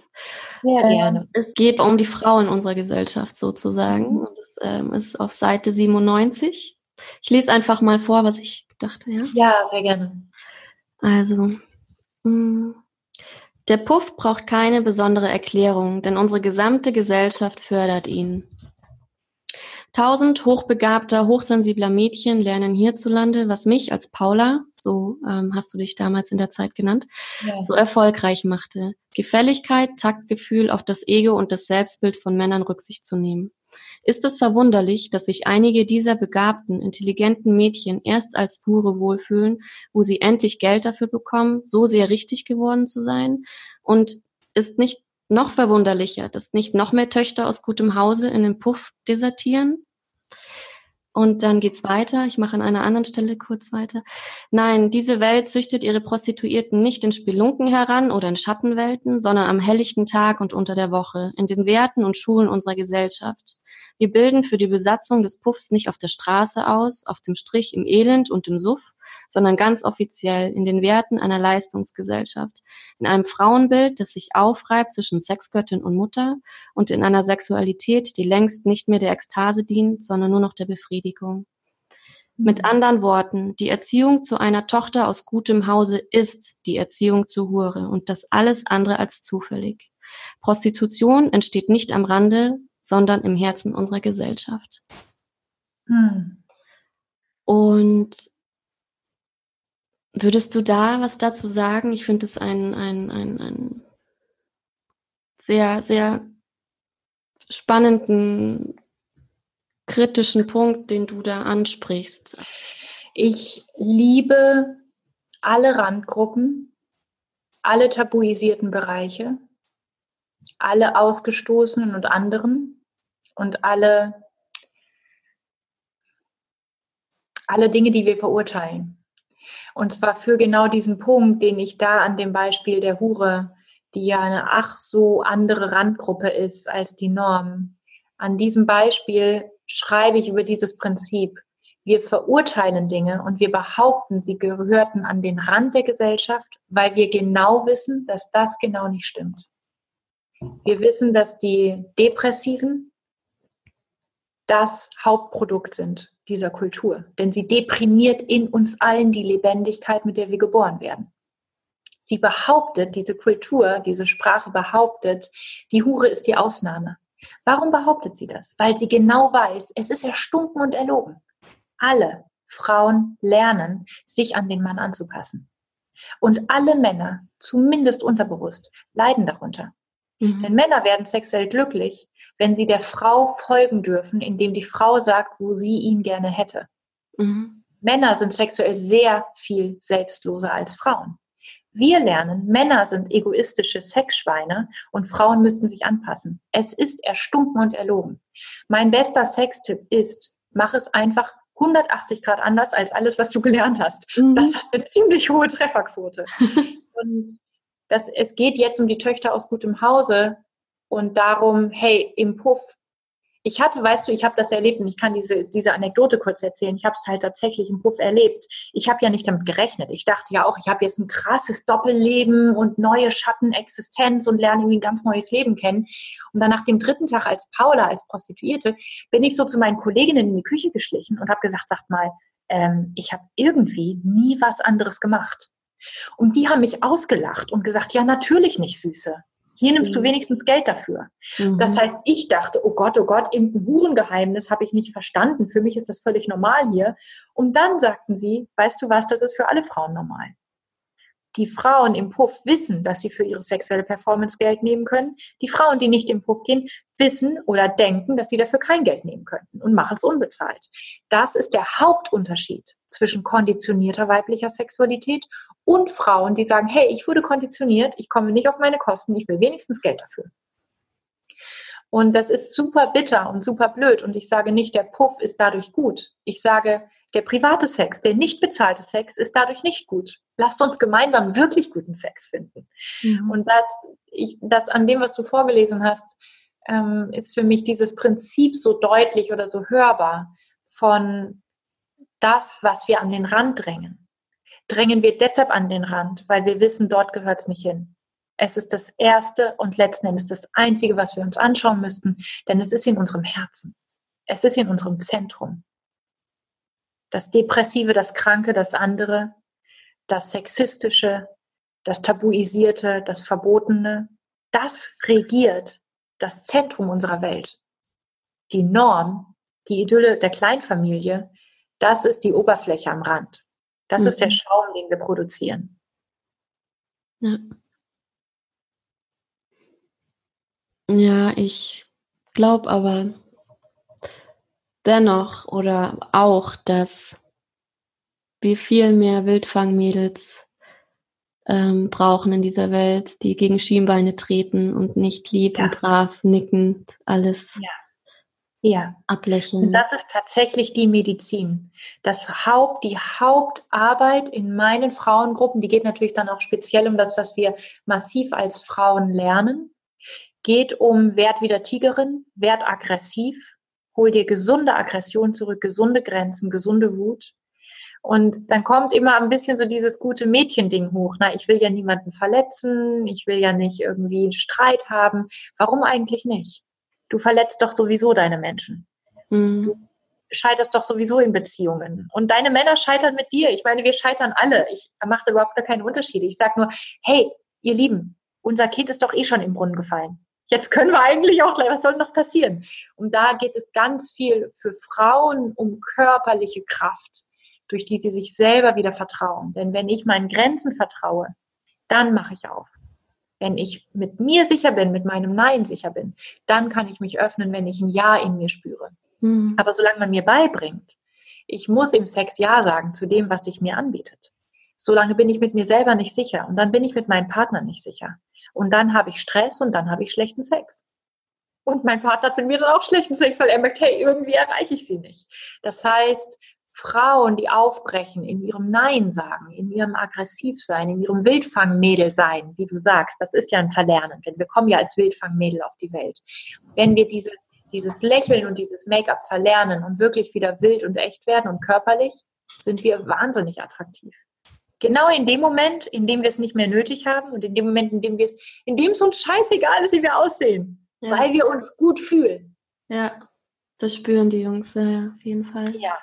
Sehr ähm, gerne. Es geht um die Frau in unserer Gesellschaft sozusagen. Mhm. Und es ähm, ist auf Seite 97. Ich lese einfach mal vor, was ich dachte. Ja, ja sehr gerne. Also, mh. Mm, der Puff braucht keine besondere Erklärung, denn unsere gesamte Gesellschaft fördert ihn. Tausend hochbegabter, hochsensibler Mädchen lernen hierzulande, was mich als Paula, so ähm, hast du dich damals in der Zeit genannt, ja. so erfolgreich machte. Gefälligkeit, Taktgefühl, auf das Ego und das Selbstbild von Männern Rücksicht zu nehmen. Ist es verwunderlich, dass sich einige dieser begabten, intelligenten Mädchen erst als Hure wohlfühlen, wo sie endlich Geld dafür bekommen, so sehr richtig geworden zu sein? Und ist nicht noch verwunderlicher, dass nicht noch mehr Töchter aus gutem Hause in den Puff desertieren. Und dann geht's weiter. Ich mache an einer anderen Stelle kurz weiter. Nein, diese Welt züchtet ihre Prostituierten nicht in Spelunken heran oder in Schattenwelten, sondern am helllichten Tag und unter der Woche, in den Werten und Schulen unserer Gesellschaft. Wir bilden für die Besatzung des Puffs nicht auf der Straße aus, auf dem Strich im Elend und im Suff, sondern ganz offiziell in den Werten einer Leistungsgesellschaft, in einem Frauenbild, das sich aufreibt zwischen Sexgöttin und Mutter und in einer Sexualität, die längst nicht mehr der Ekstase dient, sondern nur noch der Befriedigung. Mit mhm. anderen Worten, die Erziehung zu einer Tochter aus gutem Hause ist die Erziehung zur Hure und das alles andere als zufällig. Prostitution entsteht nicht am Rande, sondern im Herzen unserer Gesellschaft. Hm. Und Würdest du da was dazu sagen? Ich finde es einen, einen, einen, einen sehr, sehr spannenden, kritischen Punkt, den du da ansprichst. Ich liebe alle Randgruppen, alle tabuisierten Bereiche, alle Ausgestoßenen und anderen und alle, alle Dinge, die wir verurteilen. Und zwar für genau diesen Punkt, den ich da an dem Beispiel der Hure, die ja eine ach so andere Randgruppe ist als die Norm. An diesem Beispiel schreibe ich über dieses Prinzip. Wir verurteilen Dinge und wir behaupten, sie gehörten an den Rand der Gesellschaft, weil wir genau wissen, dass das genau nicht stimmt. Wir wissen, dass die Depressiven das Hauptprodukt sind dieser Kultur, denn sie deprimiert in uns allen die Lebendigkeit, mit der wir geboren werden. Sie behauptet, diese Kultur, diese Sprache behauptet, die Hure ist die Ausnahme. Warum behauptet sie das? Weil sie genau weiß, es ist erstunken und erlogen. Alle Frauen lernen, sich an den Mann anzupassen. Und alle Männer, zumindest unterbewusst, leiden darunter. Mhm. Denn Männer werden sexuell glücklich, wenn sie der Frau folgen dürfen, indem die Frau sagt, wo sie ihn gerne hätte. Mhm. Männer sind sexuell sehr viel selbstloser als Frauen. Wir lernen, Männer sind egoistische Sexschweine und Frauen müssten sich anpassen. Es ist erstunken und erlogen. Mein bester Sextipp ist, mach es einfach 180 Grad anders als alles, was du gelernt hast. Mhm. Das hat eine ziemlich hohe Trefferquote. und das, es geht jetzt um die Töchter aus gutem Hause und darum, hey, im Puff ich hatte, weißt du, ich habe das erlebt und ich kann diese, diese Anekdote kurz erzählen. Ich habe es halt tatsächlich im Puff erlebt. Ich habe ja nicht damit gerechnet. Ich dachte ja auch, ich habe jetzt ein krasses Doppelleben und neue Schattenexistenz und lerne irgendwie ein ganz neues Leben kennen. Und dann nach dem dritten Tag als Paula, als Prostituierte, bin ich so zu meinen Kolleginnen in die Küche geschlichen und habe gesagt, sagt mal, ähm, ich habe irgendwie nie was anderes gemacht. Und die haben mich ausgelacht und gesagt, ja, natürlich nicht, Süße. Hier nimmst du mhm. wenigstens Geld dafür. Mhm. Das heißt, ich dachte, oh Gott, oh Gott, irgendein Hurengeheimnis habe ich nicht verstanden. Für mich ist das völlig normal hier. Und dann sagten sie, weißt du was, das ist für alle Frauen normal. Die Frauen im Puff wissen, dass sie für ihre sexuelle Performance Geld nehmen können. Die Frauen, die nicht im Puff gehen, wissen oder denken, dass sie dafür kein Geld nehmen könnten und machen es unbezahlt. Das ist der Hauptunterschied zwischen konditionierter weiblicher Sexualität und Frauen, die sagen, hey, ich wurde konditioniert, ich komme nicht auf meine Kosten, ich will wenigstens Geld dafür. Und das ist super bitter und super blöd. Und ich sage nicht, der Puff ist dadurch gut. Ich sage, der private Sex, der nicht bezahlte Sex ist dadurch nicht gut. Lasst uns gemeinsam wirklich guten Sex finden. Mhm. Und das, ich, das an dem, was du vorgelesen hast, ähm, ist für mich dieses Prinzip so deutlich oder so hörbar von das, was wir an den Rand drängen drängen wir deshalb an den Rand, weil wir wissen, dort gehört es nicht hin. Es ist das Erste und letzten Endes das Einzige, was wir uns anschauen müssten, denn es ist in unserem Herzen. Es ist in unserem Zentrum. Das Depressive, das Kranke, das andere, das Sexistische, das Tabuisierte, das Verbotene, das regiert das Zentrum unserer Welt. Die Norm, die Idylle der Kleinfamilie, das ist die Oberfläche am Rand. Das mhm. ist der mhm. Schaum, den wir produzieren. Ja. Ja, ich glaube aber dennoch oder auch, dass wir viel mehr Wildfangmädels ähm, brauchen in dieser Welt, die gegen Schienbeine treten und nicht lieb ja. und brav nickend alles ja ja. ablächeln. Und das ist tatsächlich die Medizin. Das Haupt, die Hauptarbeit in meinen Frauengruppen, die geht natürlich dann auch speziell um das, was wir massiv als Frauen lernen, geht um Wert wieder Tigerin, Wert aggressiv, hol dir gesunde Aggression zurück, gesunde Grenzen, gesunde Wut. Und dann kommt immer ein bisschen so dieses gute Mädchen-Ding hoch. Na, ich will ja niemanden verletzen, ich will ja nicht irgendwie Streit haben. Warum eigentlich nicht? Du verletzt doch sowieso deine Menschen. Mhm. Du scheiterst doch sowieso in Beziehungen. Und deine Männer scheitern mit dir. Ich meine, wir scheitern alle. Ich mache überhaupt gar keine Unterschiede. Ich sage nur, hey, ihr Lieben, unser Kind ist doch eh schon im Brunnen gefallen. Jetzt können wir eigentlich auch gleich, was soll noch passieren? Und da geht es ganz viel für Frauen um körperliche Kraft, durch die sie sich selber wieder vertrauen. Denn wenn ich meinen Grenzen vertraue, dann mache ich auf. Wenn ich mit mir sicher bin, mit meinem Nein sicher bin, dann kann ich mich öffnen, wenn ich ein Ja in mir spüre. Mhm. Aber solange man mir beibringt, ich muss im Sex Ja sagen zu dem, was sich mir anbietet, solange bin ich mit mir selber nicht sicher und dann bin ich mit meinem Partner nicht sicher. Und dann habe ich Stress und dann habe ich schlechten Sex. Und mein Partner hat mit mir dann auch schlechten Sex, weil er merkt, hey, irgendwie erreiche ich sie nicht. Das heißt, Frauen, die aufbrechen, in ihrem Nein sagen, in ihrem Aggressivsein, in ihrem Wildfangmädel sein, wie du sagst, das ist ja ein Verlernen, denn wir kommen ja als Wildfangmädel auf die Welt. Wenn wir diese, dieses Lächeln und dieses Make-up verlernen und wirklich wieder wild und echt werden und körperlich, sind wir wahnsinnig attraktiv. Genau in dem Moment, in dem wir es nicht mehr nötig haben und in dem Moment, in dem wir es, in dem es uns scheißegal ist, wie wir aussehen, ja. weil wir uns gut fühlen. Ja, das spüren die Jungs, ja, auf jeden Fall. Ja.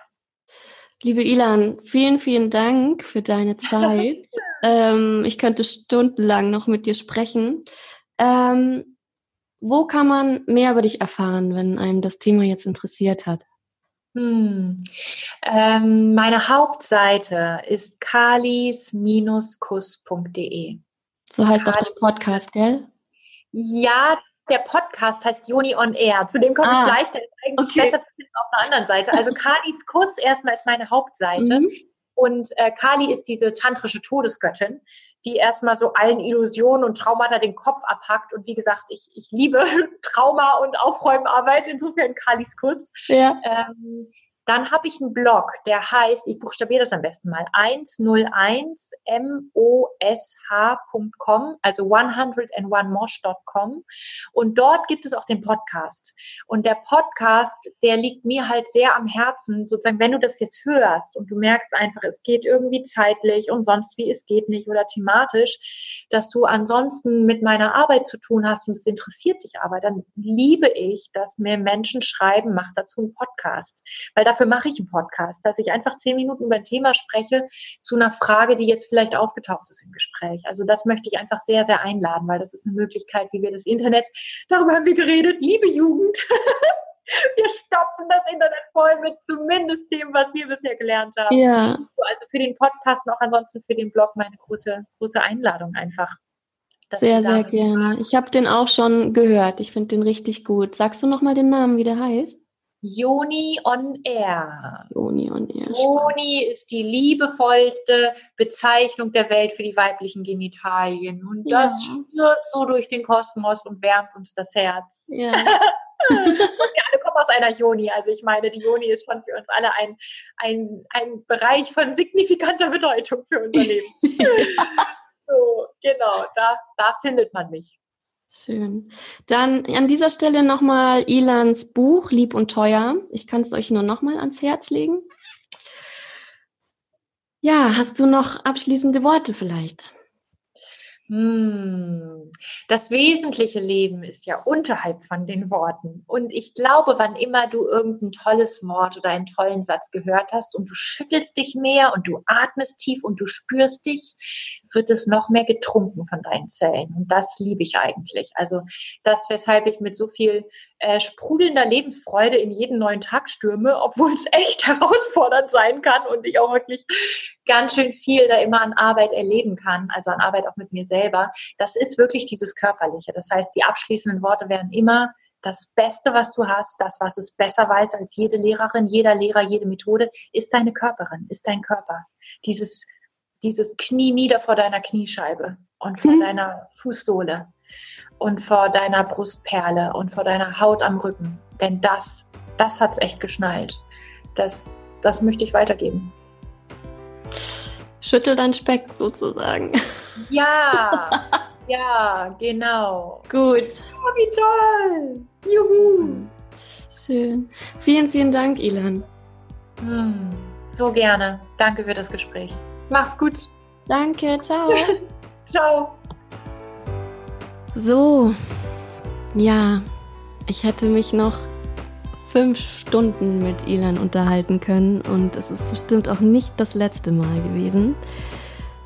Liebe Ilan, vielen, vielen Dank für deine Zeit. ähm, ich könnte stundenlang noch mit dir sprechen. Ähm, wo kann man mehr über dich erfahren, wenn einem das Thema jetzt interessiert hat? Hm. Ähm, meine Hauptseite ist kalis-kuss.de. So heißt Kali auch der Podcast, gell? Ja, der Podcast heißt Joni on Air. Zu dem komme ah, ich gleich. Der ist eigentlich okay. besser zu finden auf einer anderen Seite. Also Kalis Kuss erstmal ist meine Hauptseite. Mhm. Und äh, Kali ist diese tantrische Todesgöttin, die erstmal so allen Illusionen und Traumata den Kopf abhackt. Und wie gesagt, ich, ich liebe Trauma und Aufräumarbeit, insofern Kalis Kuss. Ja. Ähm, dann habe ich einen Blog, der heißt, ich buchstabiere das am besten mal, 101mosh.com, also 101mosh.com. Und dort gibt es auch den Podcast. Und der Podcast, der liegt mir halt sehr am Herzen, sozusagen, wenn du das jetzt hörst und du merkst einfach, es geht irgendwie zeitlich und sonst wie es geht nicht oder thematisch, dass du ansonsten mit meiner Arbeit zu tun hast und es interessiert dich aber, dann liebe ich, dass mir Menschen schreiben, mach dazu einen Podcast. Weil dafür mache ich einen Podcast, dass ich einfach zehn Minuten über ein Thema spreche zu einer Frage, die jetzt vielleicht aufgetaucht ist im Gespräch. Also das möchte ich einfach sehr, sehr einladen, weil das ist eine Möglichkeit, wie wir das Internet, darüber haben wir geredet, liebe Jugend. wir stopfen das Internet voll mit zumindest dem, was wir bisher gelernt haben. Ja. Also für den Podcast und auch ansonsten für den Blog meine große, große Einladung einfach. Sehr, sehr gerne. Ich habe den auch schon gehört. Ich finde den richtig gut. Sagst du nochmal den Namen, wie der heißt? Joni on Air. Joni on Air. Joni ist die liebevollste Bezeichnung der Welt für die weiblichen Genitalien. Und das ja. spürt so durch den Kosmos und wärmt uns das Herz. Ja. und wir alle kommen aus einer Joni. Also ich meine, die Joni ist schon für uns alle ein, ein, ein Bereich von signifikanter Bedeutung für unser Leben. so, genau, da, da findet man mich. Schön. Dann an dieser Stelle nochmal Ilans Buch Lieb und Teuer. Ich kann es euch nur nochmal ans Herz legen. Ja, hast du noch abschließende Worte vielleicht? Hm. Das wesentliche Leben ist ja unterhalb von den Worten. Und ich glaube, wann immer du irgendein tolles Wort oder einen tollen Satz gehört hast und du schüttelst dich mehr und du atmest tief und du spürst dich, wird es noch mehr getrunken von deinen Zellen. Und das liebe ich eigentlich. Also das, weshalb ich mit so viel äh, sprudelnder Lebensfreude in jeden neuen Tag stürme, obwohl es echt herausfordernd sein kann und ich auch wirklich ganz schön viel da immer an Arbeit erleben kann, also an Arbeit auch mit mir selber. Das ist wirklich dieses Körperliche. Das heißt, die abschließenden Worte werden immer das Beste, was du hast, das, was es besser weiß als jede Lehrerin, jeder Lehrer, jede Methode, ist deine Körperin, ist dein Körper. Dieses dieses Knie nieder vor deiner Kniescheibe und vor mhm. deiner Fußsohle und vor deiner Brustperle und vor deiner Haut am Rücken. Denn das, das hat es echt geschnallt. Das, das möchte ich weitergeben. Schüttel dein Speck sozusagen. Ja, ja, genau. Gut. Oh, wie toll. Juhu. Schön. Vielen, vielen Dank, Ilan. Hm, so gerne. Danke für das Gespräch. Mach's gut. Danke, ciao. ciao. So, ja, ich hätte mich noch fünf Stunden mit Ilan unterhalten können und es ist bestimmt auch nicht das letzte Mal gewesen.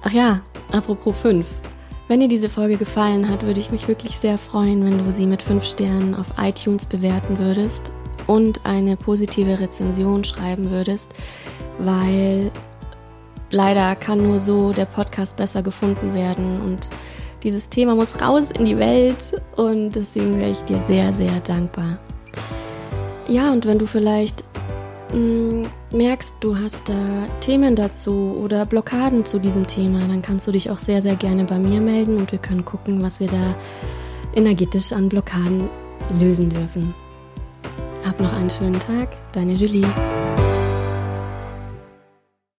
Ach ja, apropos fünf. Wenn dir diese Folge gefallen hat, würde ich mich wirklich sehr freuen, wenn du sie mit fünf Sternen auf iTunes bewerten würdest und eine positive Rezension schreiben würdest, weil leider kann nur so der Podcast besser gefunden werden und dieses Thema muss raus in die Welt und deswegen wäre ich dir sehr, sehr dankbar. Ja, und wenn du vielleicht mh, mm, merkst, du hast da Themen dazu oder Blockaden zu diesem Thema, dann kannst du dich auch sehr, sehr gerne bei mir melden und wir können gucken, was wir da energetisch an Blockaden lösen dürfen. Hab noch einen schönen Tag, deine Julie.